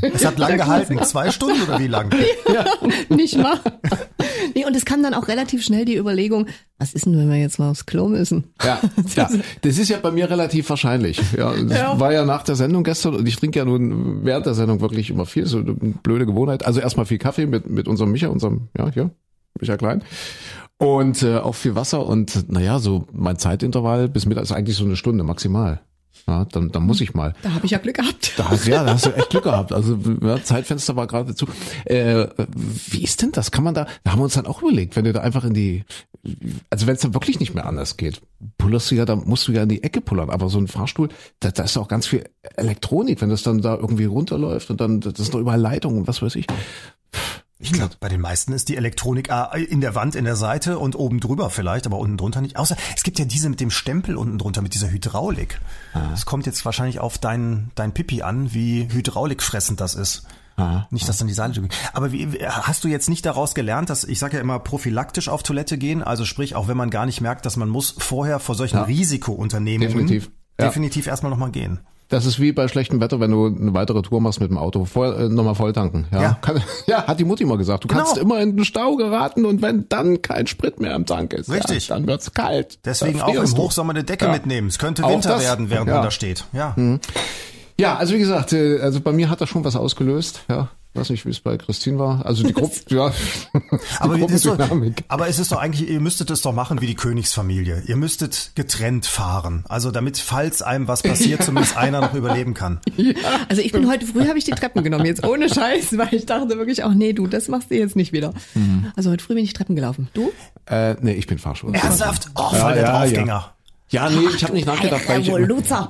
es hat lang gehalten. Zwei Stunden oder wie lang? Ja, nicht mal. Nee, und es kam dann auch relativ schnell die Überlegung, was ist denn, wenn wir jetzt mal aufs Klo müssen? Ja, ja. das ist ja bei mir relativ wahrscheinlich. Ja, das ja. war ja nach der Sendung gestern und ich trinke ja nun während der Sendung wirklich immer viel, so eine blöde Gewohnheit. Also erstmal viel Kaffee mit, mit unserem Micha, unserem, ja, hier, Micha Klein. Und äh, auch viel Wasser und naja, so mein Zeitintervall bis Mittag ist eigentlich so eine Stunde maximal. Ja, dann, dann muss ich mal. Da habe ich ja Glück gehabt. Da hast, ja, da hast du echt Glück gehabt. Also ja, Zeitfenster war gerade zu. Äh, wie ist denn das? Kann man da? Da haben wir uns dann auch überlegt, wenn du da einfach in die, also wenn es dann wirklich nicht mehr anders geht, pullerst du ja, dann musst du ja in die Ecke pullern. Aber so ein Fahrstuhl, da, da ist auch ganz viel Elektronik, wenn das dann da irgendwie runterläuft und dann das ist doch überall Leitungen, was weiß ich. Ich glaube, bei den meisten ist die Elektronik äh, in der Wand, in der Seite und oben drüber vielleicht, aber unten drunter nicht. Außer es gibt ja diese mit dem Stempel unten drunter, mit dieser Hydraulik. Es kommt jetzt wahrscheinlich auf dein, dein Pipi an, wie hydraulikfressend das ist. Aha. Nicht, dass dann die Seite. Aber wie, hast du jetzt nicht daraus gelernt, dass ich sage ja immer prophylaktisch auf Toilette gehen, also sprich, auch wenn man gar nicht merkt, dass man muss vorher vor solchen ja. Risikounternehmungen definitiv, ja. definitiv erstmal nochmal gehen. Das ist wie bei schlechtem Wetter, wenn du eine weitere Tour machst mit dem Auto. Vorher äh, nochmal voll tanken. Ja. Ja. Kann, ja, hat die Mutti mal gesagt. Du Genau. kannst immer in den Stau geraten und wenn dann kein Sprit mehr im Tank ist, Richtig. Ja, dann wird's kalt. Deswegen auch im. Hochsommer eine Decke Ja. mitnehmen. Es könnte Winter das. werden, während man da steht. Ja. Ja, also wie gesagt, äh, also bei mir hat das schon was ausgelöst. Ja, weiß nicht, wie es bei Christine war. Also die Gruppe, ja, die Aber, es ist doch, Gruppendynamik. aber es ist doch eigentlich, ihr müsstet es doch machen wie die Königsfamilie. Ihr müsstet getrennt fahren. Also damit, falls einem was passiert, zumindest einer noch überleben kann. Also ich bin heute früh habe ich die Treppen genommen, jetzt ohne Scheiß, weil ich dachte wirklich auch, nee, du, das machst du jetzt nicht wieder. Also heute früh bin ich Treppen gelaufen. Du? Äh, nee, ich bin Fahrschule. Ernsthaft? Oh, voll der ja, Draufgänger. Ja, nee, ich habe nicht nachgedacht, weil ich,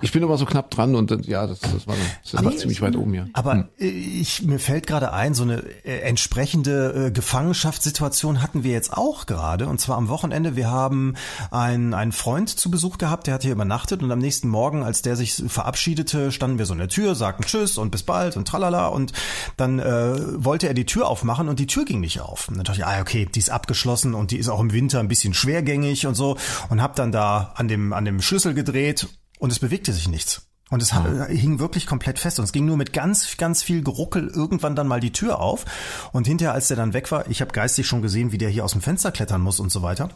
ich bin immer so knapp dran und dann, ja, das, das war, das war ziemlich weit oben hier. Aber äh, ich, mir fällt gerade ein, so eine äh, entsprechende äh, Gefangenschaftssituation hatten wir jetzt auch gerade. Und zwar am Wochenende. Wir haben einen, einen Freund zu Besuch gehabt, der hat hier übernachtet. Und am nächsten Morgen, als der sich verabschiedete, standen wir so in der Tür, sagten Tschüss und bis bald und tralala. Und dann äh, wollte er die Tür aufmachen und die Tür ging nicht auf. Und dann dachte ich, ah, okay, die ist abgeschlossen und die ist auch im Winter ein bisschen schwergängig und so. Und hab dann da an dem, an dem Schlüssel gedreht und es bewegte sich nichts. Und es hat, hing wirklich komplett fest und es ging nur mit ganz, ganz viel Geruckel irgendwann dann mal die Tür auf. Und hinterher, als der dann weg war, ich habe geistig schon gesehen, wie der hier aus dem Fenster klettern muss und so weiter.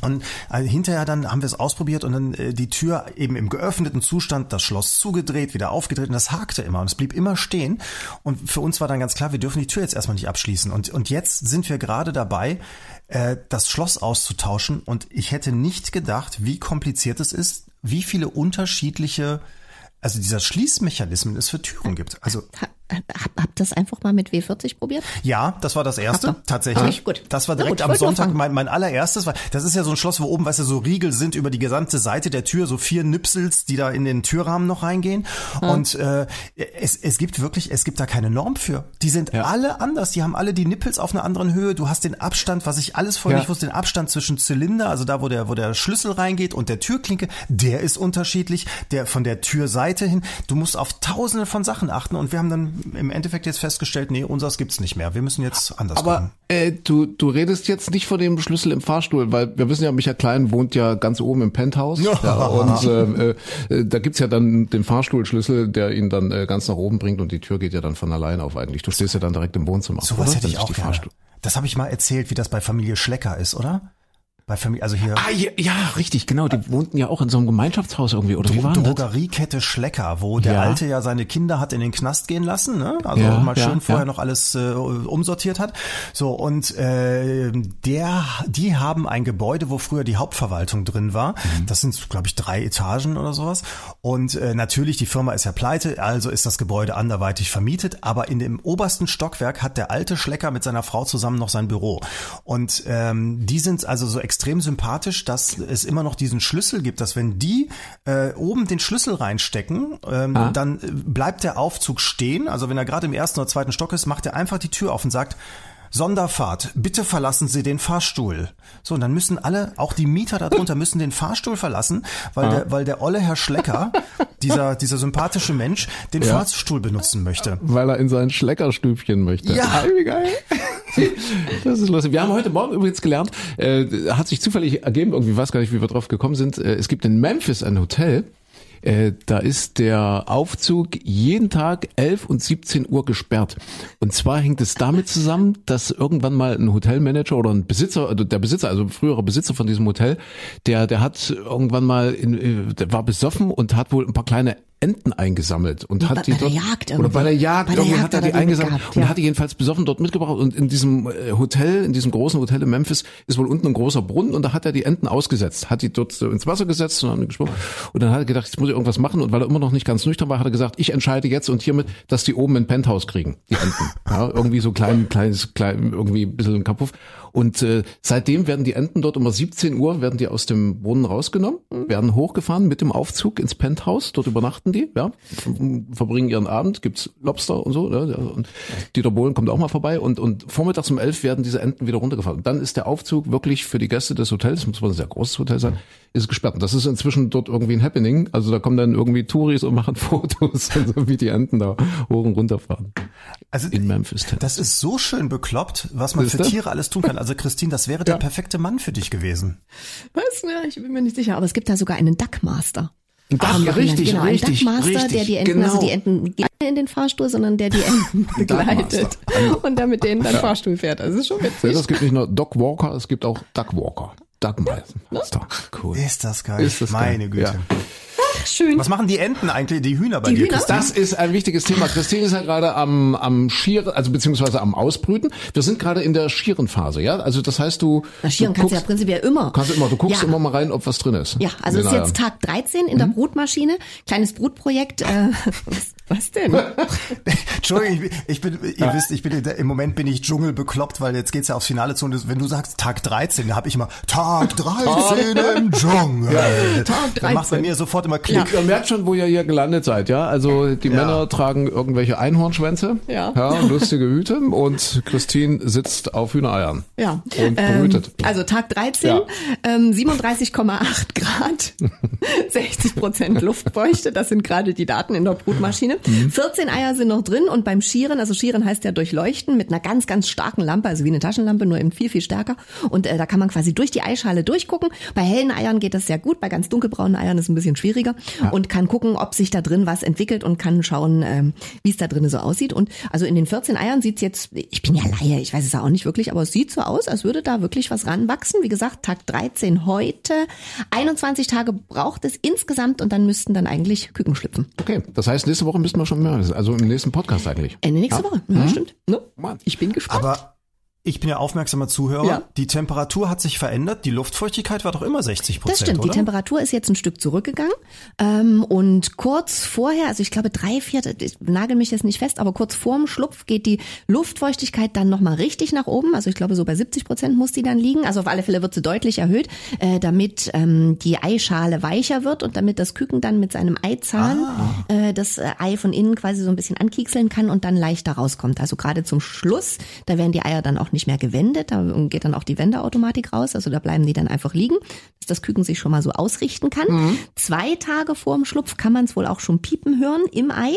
Und äh, hinterher dann haben wir es ausprobiert und dann äh, die Tür eben im geöffneten Zustand, das Schloss zugedreht, wieder aufgedreht und das hakte immer und es blieb immer stehen. Und für uns war dann ganz klar, wir dürfen die Tür jetzt erstmal nicht abschließen. Und, und jetzt sind wir gerade dabei, äh, das Schloss auszutauschen und ich hätte nicht gedacht, wie kompliziert es ist, wie viele unterschiedliche, also dieser Schließmechanismen es für Türen gibt. Also hab, hab das einfach mal mit W40 probiert? ja, das war das erste, tatsächlich. Ah, gut. Das war direkt gut, am Sonntag mein, mein allererstes. War, das ist ja so ein Schloss, wo oben, weißt du, so Riegel sind über die gesamte Seite der Tür, so vier Nipsels, die da in den Türrahmen noch reingehen. Und äh, es, es gibt wirklich, es gibt da keine Norm für. Die sind alle anders. Die haben alle die Nippels auf einer anderen Höhe. Du hast den Abstand, was ich alles vorher Ja. nicht wusste, den Abstand zwischen Zylinder, also da, wo der, wo der Schlüssel reingeht und der Türklinke, der ist unterschiedlich. Der von der Türseite hin. Du musst auf tausende von Sachen achten. Und wir haben dann im Endeffekt jetzt festgestellt, nee, unseres gibt's nicht mehr. Wir müssen jetzt anders Aber gucken. äh, du, du redest jetzt nicht von dem Schlüssel im Fahrstuhl, weil wir wissen ja, Michael Klein wohnt ja ganz oben im Penthouse. Ja, und äh, äh, da gibt's ja dann den Fahrstuhlschlüssel, der ihn dann äh, ganz nach oben bringt und die Tür geht ja dann von alleine auf eigentlich. Du stehst ja dann direkt im Wohnzimmer. Sowas oder? hätte ich auch die gerne. Fahrstuhl- Das habe ich mal erzählt, wie das bei Familie Schlecker ist, oder? Bei Familie, also hier Ah, ja, ja, richtig, genau. Die wohnten ja auch in so einem Gemeinschaftshaus irgendwie, oder wie war das? Drogeriekette Schlecker, wo der Ja. Alte ja seine Kinder hat in den Knast gehen lassen, ne? Also Ja, mal schön vorher noch alles äh, umsortiert hat. So und äh, der, die haben ein Gebäude, wo früher die Hauptverwaltung drin war. Mhm. Das sind, glaube ich, drei Etagen oder sowas. Und äh, natürlich die Firma ist ja pleite, also ist das Gebäude anderweitig vermietet. Aber in dem obersten Stockwerk hat der alte Schlecker mit seiner Frau zusammen noch sein Büro. Und ähm, die sind also so extrem sympathisch, dass es immer noch diesen Schlüssel gibt, dass wenn die äh, oben den Schlüssel reinstecken, ähm, Ah. dann äh, bleibt der Aufzug stehen. Also wenn er gerade im ersten oder zweiten Stock ist, macht er einfach die Tür auf und sagt, Sonderfahrt, bitte verlassen Sie den Fahrstuhl. So, und dann müssen alle, auch die Mieter darunter, müssen den Fahrstuhl verlassen, weil der, weil der olle Herr Schlecker, dieser, dieser sympathische Mensch, den Ja. Fahrstuhl benutzen möchte. Weil er in sein Schleckerstübchen möchte. Ja. Ah, wie geil. Das ist lustig. Wir haben heute Morgen übrigens gelernt, äh, hat sich zufällig ergeben, irgendwie weiß gar nicht, wie wir drauf gekommen sind. Äh, es gibt in Memphis ein Hotel, äh, da ist der Aufzug jeden Tag 11 und 17 Uhr gesperrt. Und zwar hängt es damit zusammen, dass irgendwann mal ein Hotelmanager oder ein Besitzer, also der Besitzer, also früherer Besitzer von diesem Hotel, der, der hat irgendwann mal, in, äh, der war besoffen und hat wohl ein paar kleine Enten eingesammelt und Bei- hat bei die der dort Jagd oder bei der irgendwie. Jagd, Bei der irgendwie Jagd hat er die eingesammelt mitgehabt, und ja. hat die jedenfalls besoffen dort mitgebracht und in diesem äh, Hotel, in diesem großen Hotel in Memphis ist wohl unten ein großer Brunnen und da hat er die Enten ausgesetzt, hat die dort so ins Wasser gesetzt und haben gesprungen und dann hat er gedacht, jetzt muss ich irgendwas machen und weil er immer noch nicht ganz nüchtern war, hat er gesagt, ich entscheide jetzt und hiermit, dass die oben ein Penthouse kriegen, die Enten. Ja, irgendwie so klein, kleines, klein, irgendwie ein bisschen ein Kapuff. Und äh, seitdem werden die Enten dort um 17 Uhr werden die aus dem Brunnen rausgenommen, werden hochgefahren mit dem Aufzug ins Penthouse, dort übernachten die, ja, verbringen ihren Abend, gibt's Lobster und so, ne? und Dieter Bohlen kommt auch mal vorbei und, und vormittags um elf werden diese Enten wieder runtergefahren. Und dann ist der Aufzug wirklich für die Gäste des Hotels, muss wohl ein sehr großes Hotel sein, ist gesperrt. Und das ist inzwischen dort irgendwie ein Happening. Also da kommen dann irgendwie Touris und machen Fotos, und so wie die Enten da hoch und runter fahren. Also In Memphis. das ist so schön bekloppt, was man für Siehste? Tiere alles tun kann. Also Christine, das wäre der perfekte Mann für dich gewesen. Was? Ja, ich bin mir nicht sicher, aber es gibt da sogar einen Duckmaster. Ach, machen richtig, genau, richtig, ein Duckmaster, richtig, der die Enten, genau. also die Enten gehen in den Fahrstuhl, sondern der die Enten begleitet und der mit denen dann Fahrstuhl fährt. Also ist schon Ja, witzig. es gibt nicht nur Dog Walker, es gibt auch Duck Walker. Duck Master. Cool. Ist das geil. Ist das geil. Meine Güte. Ja. Schön. Was machen die Enten eigentlich, die Hühner bei Die dir? Hühner? Christine? Das ist ein wichtiges Thema. Christine ist ja gerade am, am Schieren, also beziehungsweise am Ausbrüten. Wir sind gerade in der Schierenphase, ja? Also das heißt, du, Na, Schieren du kannst du ja guckst, prinzipiell immer. kannst du immer, du guckst Ja. immer mal rein, ob was drin ist. Ja, also es ist jetzt. Tag 13 in der Mhm. Brutmaschine. Kleines Brutprojekt. Äh, was, denn? Entschuldigung, ich bin, ich bin ihr wisst, ich bin im Moment bin ich Dschungelbekloppt, weil jetzt geht's ja aufs Finale zu und wenn du sagst Tag 13, da habe ich immer Tag 13 im Dschungel. Tag Dann macht bei 13. mir sofort immer Klick. Ihr merkt schon, wo ihr hier gelandet seid, ja? Also die Männer tragen irgendwelche Einhornschwänze, Ja. lustige Hüte und Christine sitzt auf Hühnereiern. Ja. Und brütet. also Tag 13, Ja. ähm, 37,8 Grad, 60 Prozent Luftfeuchte, das sind gerade die Daten in der Brutmaschine. Mhm. 14 Eier sind noch drin und beim Schieren, also Schieren heißt ja durchleuchten mit einer ganz, ganz starken Lampe, also wie eine Taschenlampe, nur eben viel, viel stärker. Und äh, da kann man quasi durch die Eischale durchgucken. Bei hellen Eiern geht das sehr gut, bei ganz dunkelbraunen Eiern ist es ein bisschen schwieriger und kann gucken, ob sich da drin was entwickelt und kann schauen, ähm, wie es da drin so aussieht. Und also in den 14 Eiern sieht's jetzt, ich bin ja Laie, ich weiß es ja auch nicht wirklich, aber es sieht so aus, als würde da wirklich was ranwachsen. Wie gesagt, Tag 13 heute. 21 Tage braucht es insgesamt und dann müssten dann eigentlich Küken schlüpfen. Okay, das heißt, nächste Woche müssten wir schon mehr wissen. Also im nächsten Podcast eigentlich. Ende nächste Ja? Woche. Ja, stimmt. Ne? Mann. Ich bin gespannt. Aber ich bin ja aufmerksamer Zuhörer. Ja. Die Temperatur hat sich verändert. Die Luftfeuchtigkeit war doch immer 60 Prozent, Das stimmt, oder? die Temperatur ist jetzt ein Stück zurückgegangen. Ähm, und kurz vorher, also ich glaube drei, vier, ich nagel mich jetzt nicht fest, aber kurz vorm Schlupf geht die Luftfeuchtigkeit dann nochmal richtig nach oben. Also ich glaube so bei 70 Prozent muss die dann liegen. Also auf alle Fälle wird sie deutlich erhöht, äh, damit ähm, die Eischale weicher wird und damit das Küken dann mit seinem Eizahn äh, das äh, Ei von innen quasi so ein bisschen ankiekseln kann und dann leichter rauskommt. Also gerade zum Schluss, da werden die Eier dann auch nicht mehr gewendet, da geht dann auch die Wendeautomatik raus, also da bleiben die dann einfach liegen, dass das Küken sich schon mal so ausrichten kann. Zwei Tage vor dem Schlupf kann man es wohl auch schon piepen hören im Ei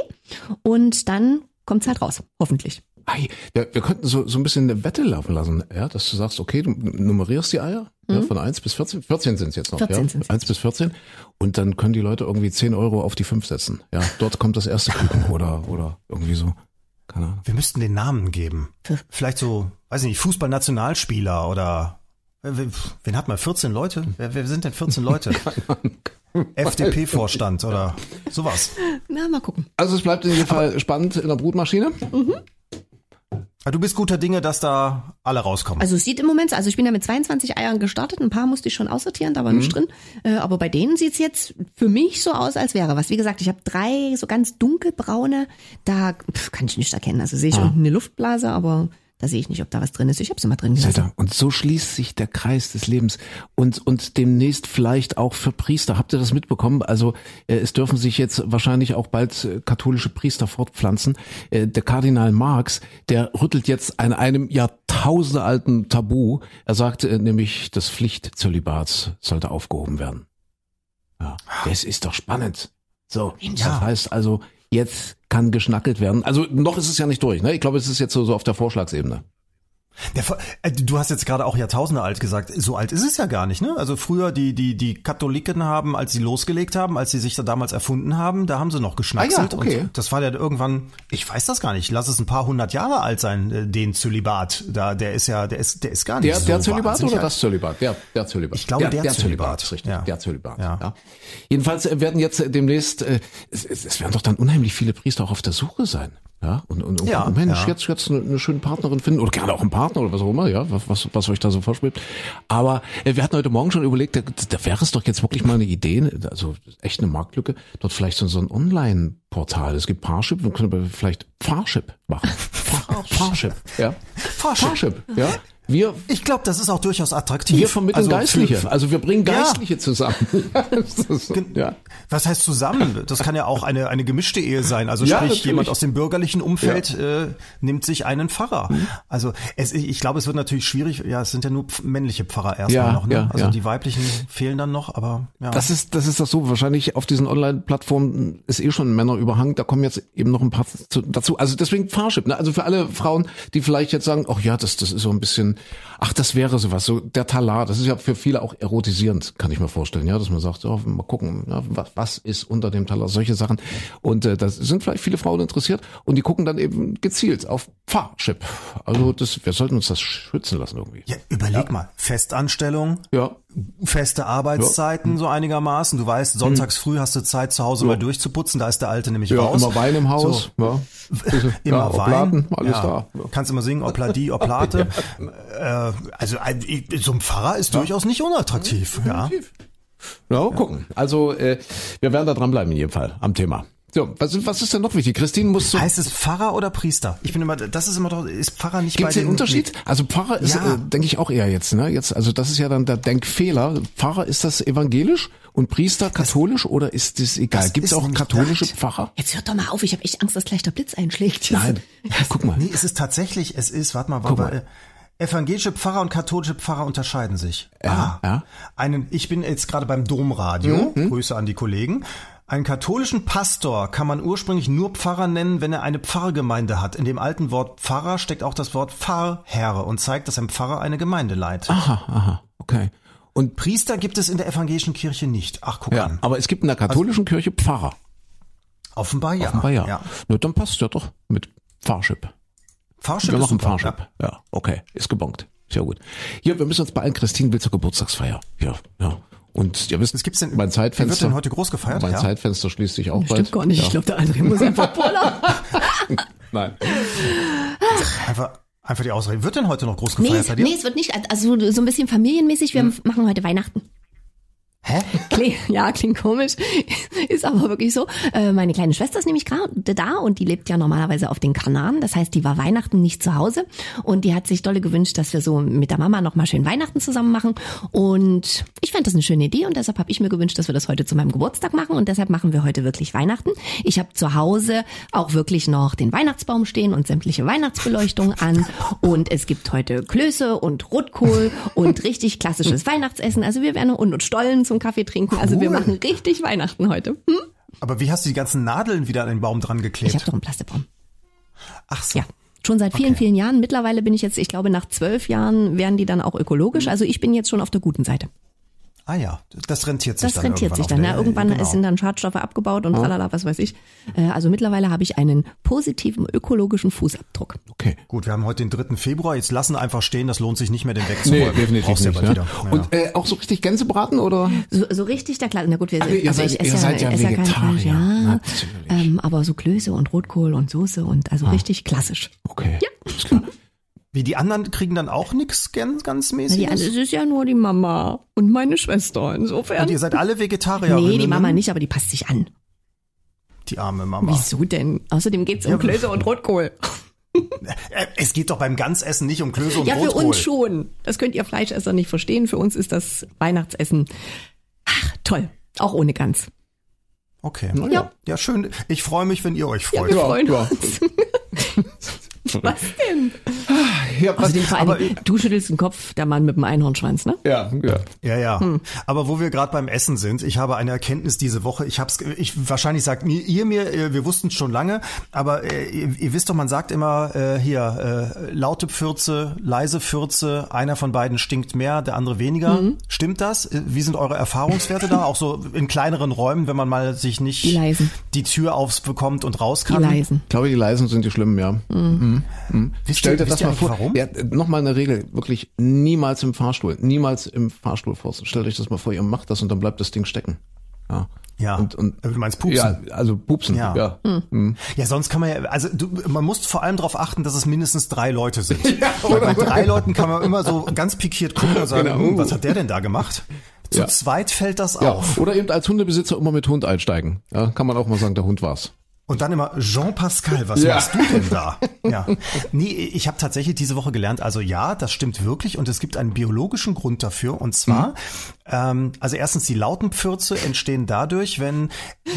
und dann kommt es halt raus, hoffentlich. Ei, wir, wir könnten so, so ein bisschen eine Wette laufen lassen, ja, dass du sagst, okay, du nummerierst die Eier ja, von 1 bis 14. 14 sind es jetzt noch, 14 ja. sind's 1 bis 14. Und dann können die Leute irgendwie 10 Euro auf die 5 setzen. Ja, dort kommt das erste Küken oder, oder irgendwie so. Keine Ahnung. Wir müssten den Namen geben. Vielleicht so, weiß ich nicht, Fußballnationalspieler oder wen hat man? 14 Leute? Wer, wer sind denn 14 Leute? FDP-Vorstand oder sowas. Na, mal gucken. Also es bleibt in jedem Fall spannend in der Brutmaschine. Aber Du bist guter Dinge, dass da alle rauskommen. Also es sieht im Moment, so- also ich bin ja mit 22 Eiern gestartet, ein paar musste ich schon aussortieren, da war Mhm. nichts drin. Äh, aber bei denen sieht's jetzt für mich so aus, als wäre was. Wie gesagt, ich habe drei so ganz dunkelbraune, da pf, kann ich nicht erkennen. Also sehe ich unten eine Luftblase, aber da sehe ich nicht, ob da was drin ist. Ich habe sie mal drin gelassen. Und so schließt sich der Kreis des Lebens und und demnächst vielleicht auch für Priester. Habt ihr das mitbekommen? Also äh, es dürfen sich jetzt wahrscheinlich auch bald äh, katholische Priester fortpflanzen. Äh, der Kardinal Marx, der rüttelt jetzt an einem jahrtausendealten Tabu. Er sagt äh, nämlich, das Pflichtzölibats sollte aufgehoben werden. Ja, das ist doch spannend. So, das heißt also, jetzt kann geschnackelt werden. Also noch ist es ja nicht durch. Ne? Ich glaube, es ist jetzt so, so auf der Vorschlagsebene. Der, äh, du hast jetzt gerade auch Jahrtausende alt gesagt. So alt ist es ja gar nicht, ne? Also früher die die die Katholiken haben, als sie losgelegt haben, als sie sich da damals erfunden haben, da haben sie noch geschnackselt. Ah ja, okay. Und das war ja irgendwann, ich weiß das gar nicht, lass es ein paar hundert Jahre alt sein, äh, den Zölibat. Da der ist ja, der ist der ist gar nicht Der, so der Zölibat oder alt. das Zölibat? Der, der Zölibat. Ich glaube, der Zölibat. Zölibat. ist richtig. Ja. Der Zölibat. Ja. Ja. Jedenfalls äh, werden jetzt demnächst, äh, es, es werden doch dann unheimlich viele Priester auch auf der Suche sein. Ja, und, und, und Ja, Mensch, ja. jetzt, jetzt eine, eine schöne Partnerin finden oder gerne auch einen Partner oder was auch immer, ja, was, was, was euch da so vorschwebt. Aber äh, wir hatten heute Morgen schon überlegt, da, da wäre es doch jetzt wirklich mal eine Idee, also echt eine Marktlücke, dort vielleicht so, so ein Online-Portal. Es gibt Parship, wir können vielleicht Fahrship machen. Fahr, Fahrship, ja. Fahrship, ja. Wir, Ich glaube, das ist auch durchaus attraktiv. wir vermitteln Also für- Geistliche. Also wir bringen Ja. Geistliche zusammen. ja. Was heißt zusammen? Das kann ja auch eine, eine gemischte Ehe sein. Also Ja, sprich, natürlich. jemand aus dem bürgerlichen Umfeld äh, nimmt sich einen Pfarrer. Also es, ich glaube, es wird natürlich schwierig. Ja, es sind ja nur männliche Pfarrer erstmal Ja, noch. Ne? ja, also ja. die weiblichen fehlen dann noch, aber ja. Das ist, das ist das so. Wahrscheinlich auf diesen Online-Plattformen ist eh schon ein Männerüberhang. Da kommen jetzt eben noch ein paar zu, dazu. Also deswegen Fahrship. Ne? Also für alle Frauen, die vielleicht jetzt sagen, ach ja, das, das ist so ein bisschen ach, das wäre sowas, so der Talar, das ist ja für viele auch erotisierend, kann ich mir vorstellen, ja, dass man sagt, oh, mal gucken, ja, was, was ist unter dem Talar, solche Sachen. Und äh, das sind vielleicht viele Frauen interessiert und die gucken dann eben gezielt auf Fahrchip. Also das, wir sollten uns das schützen lassen irgendwie. Ja, überleg mal, Festanstellung, Ja, feste Arbeitszeiten so einigermaßen. Du weißt, sonntags früh hast du Zeit zu Hause mal durchzuputzen, da ist der Alte nämlich ja raus. immer Wein im Haus, ja. Bisschen, Immer ja, Wein. Oblaten, alles ja. da. Kannst immer singen, Opladi, Oplate. äh, also ein- so ein Pfarrer ist durchaus nicht unattraktiv. Ja. Ja, gucken. Also äh, wir werden da dranbleiben in jedem Fall am Thema. So, was, was ist denn noch wichtig? Christine muss so. Heißt es Pfarrer oder Priester? Ich bin immer, das ist immer doch, ist Pfarrer nicht Gibt bei es den den Unterschied? Also Pfarrer ist, Ja. äh, denke ich auch eher jetzt, ne? Jetzt, also das ist ja dann der Denkfehler. Pfarrer ist das evangelisch und Priester katholisch oder ist das egal? das Gibt es auch katholische gedacht. Pfarrer? Jetzt hört doch mal auf, ich habe echt Angst, dass gleich der Blitz einschlägt. Nein. Guck mal. Nee, es ist tatsächlich, es ist, warte mal, warte, mal. evangelische Pfarrer und katholische Pfarrer unterscheiden sich. Ah, Ja, ja. Einen, ich bin jetzt gerade beim Domradio, Mhm, Grüße an die Kollegen. Einen katholischen Pastor kann man ursprünglich nur Pfarrer nennen, wenn er eine Pfarrgemeinde hat. In dem alten Wort Pfarrer steckt auch das Wort Pfarrherr und zeigt, dass ein Pfarrer eine Gemeinde leitet. Aha, aha, okay. Und Priester gibt es in der evangelischen Kirche nicht. Ach, guck ja, an. aber es gibt in der katholischen Kirche Pfarrer. Offenbar ja. Offenbar ja. ja. Na, dann passt ja doch mit Fahrschip. Pfarrschiff Wir ist machen super, Fahrschip. Ja. okay, ist gebongt. Sehr gut. Hier, wir müssen uns beeilen. Christine will zur Geburtstagsfeier. Ja, ja. Und ihr wisst, Was gibt's denn? mein Wer Zeitfenster. wird denn heute groß gefeiert? Mein Ja? Zeitfenster schließt sich auch Stimmt bald. gar nicht. Ja. Ich glaube, der André muss einfach pullern. Nein. Einfach, einfach die Ausrede. Wird denn heute noch groß Nee, gefeiert es, dir? nee, es wird nicht, also so ein bisschen familienmäßig. Wir machen heute Weihnachten. Hä? Kling, ja, klingt komisch, ist aber wirklich so. Äh, meine kleine Schwester ist nämlich gerade da und die lebt ja normalerweise auf den Kanaren. Das heißt, die war Weihnachten nicht zu Hause und die hat sich dolle gewünscht, dass wir so mit der Mama nochmal schön Weihnachten zusammen machen. Und ich fand das eine schöne Idee und deshalb habe ich mir gewünscht, dass wir das heute zu meinem Geburtstag machen und deshalb machen wir heute wirklich Weihnachten. Ich habe zu Hause auch wirklich noch den Weihnachtsbaum stehen und sämtliche Weihnachtsbeleuchtung an und es gibt heute Klöße und Rotkohl und richtig klassisches Weihnachtsessen. Also wir werden und, und Stollen zum Kaffee trinken. Also wir Cool. machen richtig Weihnachten heute. Hm? Aber wie hast du die ganzen Nadeln wieder an den Baum dran Ich geklebt? habe doch einen Plastikbaum. Ach so. Ja. Schon seit vielen, Okay. vielen Jahren. Mittlerweile bin ich jetzt, ich glaube, nach zwölf Jahren werden die dann auch ökologisch. Also ich bin jetzt schon auf der guten Seite. Ah ja, das rentiert sich Das dann rentiert sich dann. Ja, irgendwann genau. sind dann Schadstoffe abgebaut und tralala, was weiß ich. Äh, Also mittlerweile habe ich einen positiven ökologischen Fußabdruck. Okay. Gut, wir haben heute den 3. Februar. Jetzt lassen einfach stehen, das lohnt sich nicht mehr, den Nee, wegzuräumen. definitiv nicht. ja Ja. Ja. Und äh, auch so richtig Gänsebraten oder? So, so richtig der Klasse. Na gut, wir Aber ihr also seid- ich ihr esse seid ja esse kein Vegetarier. Ja. Ähm, aber so Klöße und Rotkohl und Soße und also richtig klassisch. Okay. Ja. Ist klar. Wie die anderen kriegen dann auch nix ganz, mäßig. die, es ist ja nur die Mama und meine Schwester. Insofern. Und ihr seid alle Vegetarier. nee, die Mama nicht, aber die passt sich an. Die arme Mama. Wieso denn? Außerdem geht's um Ja, Klöße und Rotkohl. Äh, Es geht doch beim Ganzessen nicht um Klöße und Ja, für Rotkohl. uns schon. Das könnt ihr Fleischesser nicht verstehen. Für uns ist das Weihnachtsessen. Ach, toll. Auch ohne Gans. Okay. Ja. Ja, schön. Ich freue mich, wenn ihr euch Ja, freut. wir freuen ja. uns. Was denn? Ja, was, Außerdem vor aber- allem, du schüttelst den Kopf, der Mann mit dem Einhornschwanz, ne? ja, ja. Ja, ja. Hm. Aber wo wir gerade beim Essen sind, ich habe eine Erkenntnis diese Woche. Ich hab's, ich wahrscheinlich sagt mir ihr mir, äh, wir wussten es schon lange, aber äh, ihr, ihr wisst doch, man sagt immer äh, hier äh, laute Pfürze, leise Pfürze, einer von beiden stinkt mehr, der andere weniger. Mhm. Stimmt das? Äh, Wie sind eure Erfahrungswerte da? Auch so in kleineren Räumen, wenn man mal sich nicht Die leisen. die Tür aufbekommt und raus Die kann. leisen. Ich glaube, die leisen sind die schlimmen, ja. Wisst Stell ihr, dir wisst das ihr mal eigentlich vor. warum? Ja, nochmal eine Regel. Wirklich niemals im Fahrstuhl. Niemals im Fahrstuhl vor. Stellt euch das mal vor, ihr macht das und dann bleibt das Ding stecken. Ja. Ja. Und, und, Du meinst pupsen? Ja, also pupsen. Ja. Ja. Ja, sonst kann man ja, also du, man muss vor allem darauf achten, dass es mindestens drei Leute sind. Weil bei drei Leuten kann man immer so ganz pikiert gucken und sagen, Genau. hm, was hat der denn da gemacht? Zu Ja. zweit fällt das Ja, auf. oder eben als Hundebesitzer immer mit Hund einsteigen. Ja, kann man auch mal sagen, der Hund war's. Und dann immer, Jean-Pascal, was Ja. machst du denn da? Ja. Nee, ich habe tatsächlich diese Woche gelernt, also ja, das stimmt wirklich und es gibt einen biologischen Grund dafür. Und zwar, ähm, also erstens, die Lautenpfürze entstehen dadurch, wenn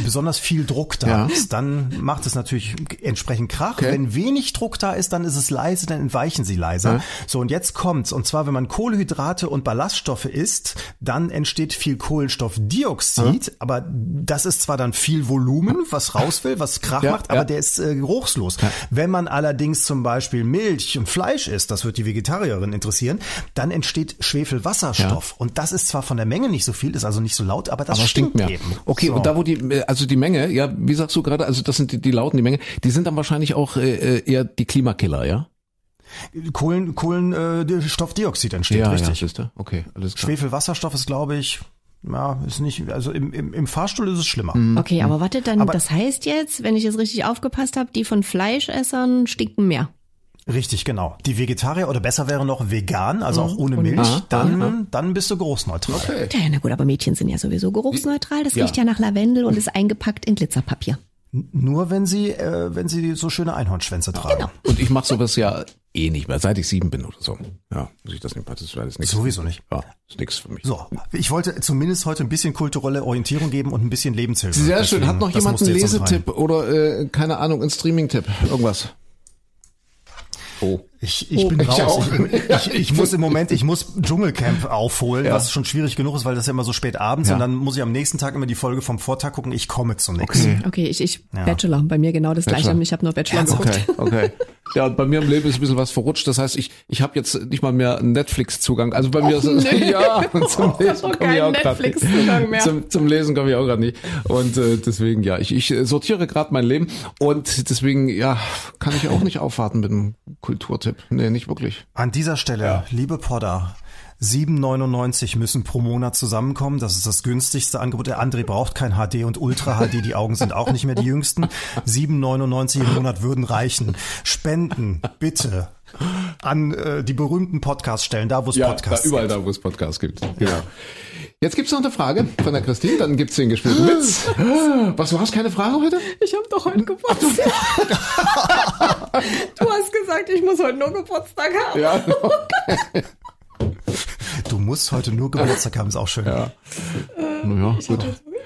besonders viel Druck da Ja. ist. Dann macht es natürlich entsprechend Krach. Okay. Wenn wenig Druck da ist, dann ist es leise, dann entweichen sie leiser. Ja. So, und jetzt kommt's. Und zwar, wenn man Kohlenhydrate und Ballaststoffe isst, dann entsteht viel Kohlenstoffdioxid. Aber das ist zwar dann viel Volumen, was raus will, was Krach Ja, macht, aber ja. der ist äh, geruchslos. Wenn man allerdings zum Beispiel Milch und Fleisch isst, das wird die Vegetarierin interessieren, dann entsteht Schwefelwasserstoff. Und das ist zwar von der Menge nicht so viel, ist also nicht so laut, aber das aber stinkt mehr. eben. Okay, So. und da wo die, äh, also die Menge, ja, wie sagst du gerade, also das sind die, die Lauten, die Menge, die sind dann wahrscheinlich auch äh, äh, eher die Klimakiller, ja? Kohlen, Kohlenstoffdioxid äh, Stoffdioxid entsteht, ja, richtig. Ja? Okay, alles klar. Schwefelwasserstoff ist, glaube ich, ja, ist nicht, also im, im, im Fahrstuhl ist es schlimmer. Mhm. Okay, aber warte, dann, Aber- das heißt jetzt, wenn ich es richtig aufgepasst habe, die von Fleischessern stinken mehr. Richtig, genau. Die Vegetarier oder besser wäre noch vegan, also auch ohne Milch. dann, dann bist du geruchsneutral. Okay. Ja, na gut, aber Mädchen sind ja sowieso geruchsneutral. Das Ja. riecht ja nach Lavendel und ist eingepackt in Glitzerpapier. Nur wenn sie, äh, wenn sie so schöne Einhornschwänze tragen. Genau. Und ich mache sowas ja eh nicht mehr, seit ich sieben bin oder so. Ja, muss ich das nicht machen, das ist alles nichts. Sowieso nicht. Ja, ist nichts für mich. So, ich wollte zumindest heute ein bisschen kulturelle Orientierung geben und ein bisschen Lebenshilfe. Sehr Deswegen, schön. Hat noch jemand einen. Lesetipp oder äh, keine Ahnung, einen Streaming-Tipp? Irgendwas? Oh. Ich, ich bin Ich raus. auch. Ich, ich, ich muss im Moment, ich muss Dschungelcamp aufholen, Ja. was schon schwierig genug ist, weil das ja immer so spät abends Ja. und dann muss ich am nächsten Tag immer die Folge vom Vortag gucken. Ich komme zu nichts. Okay. Okay, ich, ich Ja. Bachelor. Bei mir genau das gleiche. Bachelor. Ich habe nur Bachelor geguckt. Okay, okay. Ja, und bei mir im Leben ist ein bisschen was verrutscht. Das heißt, ich, ich habe jetzt nicht mal mehr einen Netflix-Zugang. Also bei mir ist es, nee. ja, zum Lesen komme ich auch gerade nicht. Zum, zum Lesen komme ich auch gerade nicht. Und äh, deswegen, ja, ich, ich sortiere gerade mein Leben und deswegen, ja, kann ich auch nicht aufwarten mit einem Kulturtipp. Nee, nicht wirklich. An dieser Stelle, liebe Podder, 7,99 müssen pro Monat zusammenkommen. Das ist das günstigste Angebot. Der André braucht kein HD und Ultra HD. Die Augen sind auch nicht mehr die jüngsten. 7,99 im Monat würden reichen. Spenden, bitte. An äh, die berühmten Podcast-Stellen, da wo es Ja, Podcasts da, überall da, wo es Podcasts gibt. Genau. Jetzt gibt's noch eine Frage von der Christine, dann gibt's den gespielten Witz. Was, du hast keine Frage heute? Ich habe doch heute Geburtstag. du hast gesagt, ich muss heute nur Geburtstag haben. Ja. Du musst heute nur Geburtstag haben, ist auch schön. Ja. Naja, gut.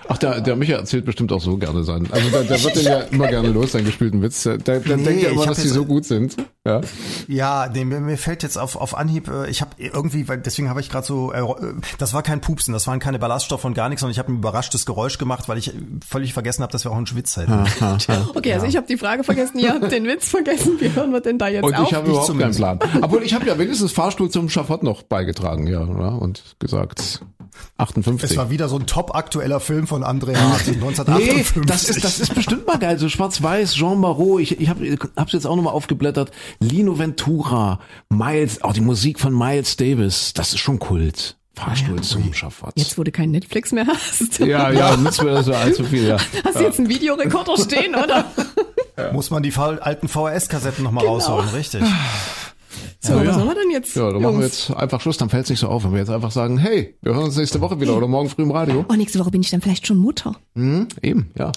Ach, der, der Micha erzählt bestimmt auch so gerne sein. Also der, der wird den ja immer gerne los, seinen gespielten Witz. Der, der Nee, denkt ja ich immer, dass die so gut sind. Ja. Ja, nee, mir, mir fällt jetzt auf, auf Anhieb, äh, ich habe irgendwie, weil deswegen habe ich gerade so, äh, das war kein Pupsen, das waren keine Ballaststoffe und gar nichts, sondern ich habe ein überraschtes Geräusch gemacht, weil ich äh, völlig vergessen habe, dass wir auch einen Schwitz hätten. Okay, also ich habe die Frage vergessen, ihr habt den Witz vergessen. Wie hören wir denn da jetzt Und auf? ich habe überhaupt keinen. Plan. Obwohl ich habe ja wenigstens Fahrstuhl zum Schafott noch beigetragen, ja, oder? Und gesagt 58. Es war wieder so ein top aktueller Film von André Hart, 1958. Nee, das ist, das ist bestimmt mal geil. So schwarz-weiß, Jean Marot. Ich, ich habe hab's jetzt auch nochmal aufgeblättert. Lino Ventura, Miles, auch die Musik von Miles Davis. Das ist schon Kult. Fahrstuhl zum Schafott. Jetzt, wo du keinen Netflix mehr hast. Ja, ja, nützt mir das so allzu viel, ja. Hast du jetzt einen Videorekorder stehen, oder? Muss man die alten VHS-Kassetten nochmal Genau. rausholen, richtig. So, Ja. was sollen wir denn jetzt? Ja, dann machen wir Jungs? jetzt einfach Schluss, dann fällt's nicht so auf, wenn wir jetzt einfach sagen, hey, wir hören uns nächste Woche wieder oder morgen früh im Radio. Oh, nächste Woche bin ich dann vielleicht schon Mutter. Hm, eben, ja.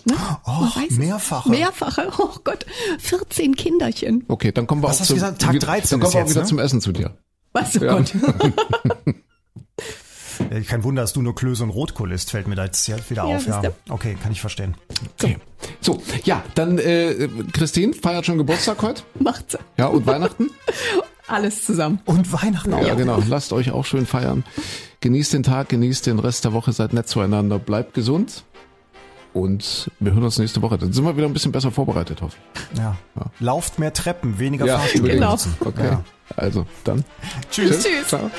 Oh, weiß es. mehrfache. Mehrfache. Oh Gott, 14 Kinderchen. Okay, dann kommen wir Was auch hast du zum, gesagt? Tag wieder- 13 Dann kommen wir auch jetzt, wieder ne? zum Essen zu dir. Was, oh Ja. Gott. Ja, Kein Wunder, dass du nur Klöße und Rotkohl isst, fällt mir da jetzt wieder Ja, auf. Ja. Okay, kann ich verstehen. Okay. So, ja, dann äh, Christine feiert schon Geburtstag heute. Macht sie. Ja, und Weihnachten? Alles zusammen. Und Weihnachten auch. Ja, genau. Lasst euch auch schön feiern. Genießt den Tag, genießt den Rest der Woche, seid nett zueinander, bleibt gesund. Und wir hören uns nächste Woche. Dann sind wir wieder ein bisschen besser vorbereitet, hoffe ich. Ja. Lauft mehr Treppen, weniger Ja, Fahrstühle. Genau. Okay. Ja. Also, dann. Tschüss. Tschüss. Ciao.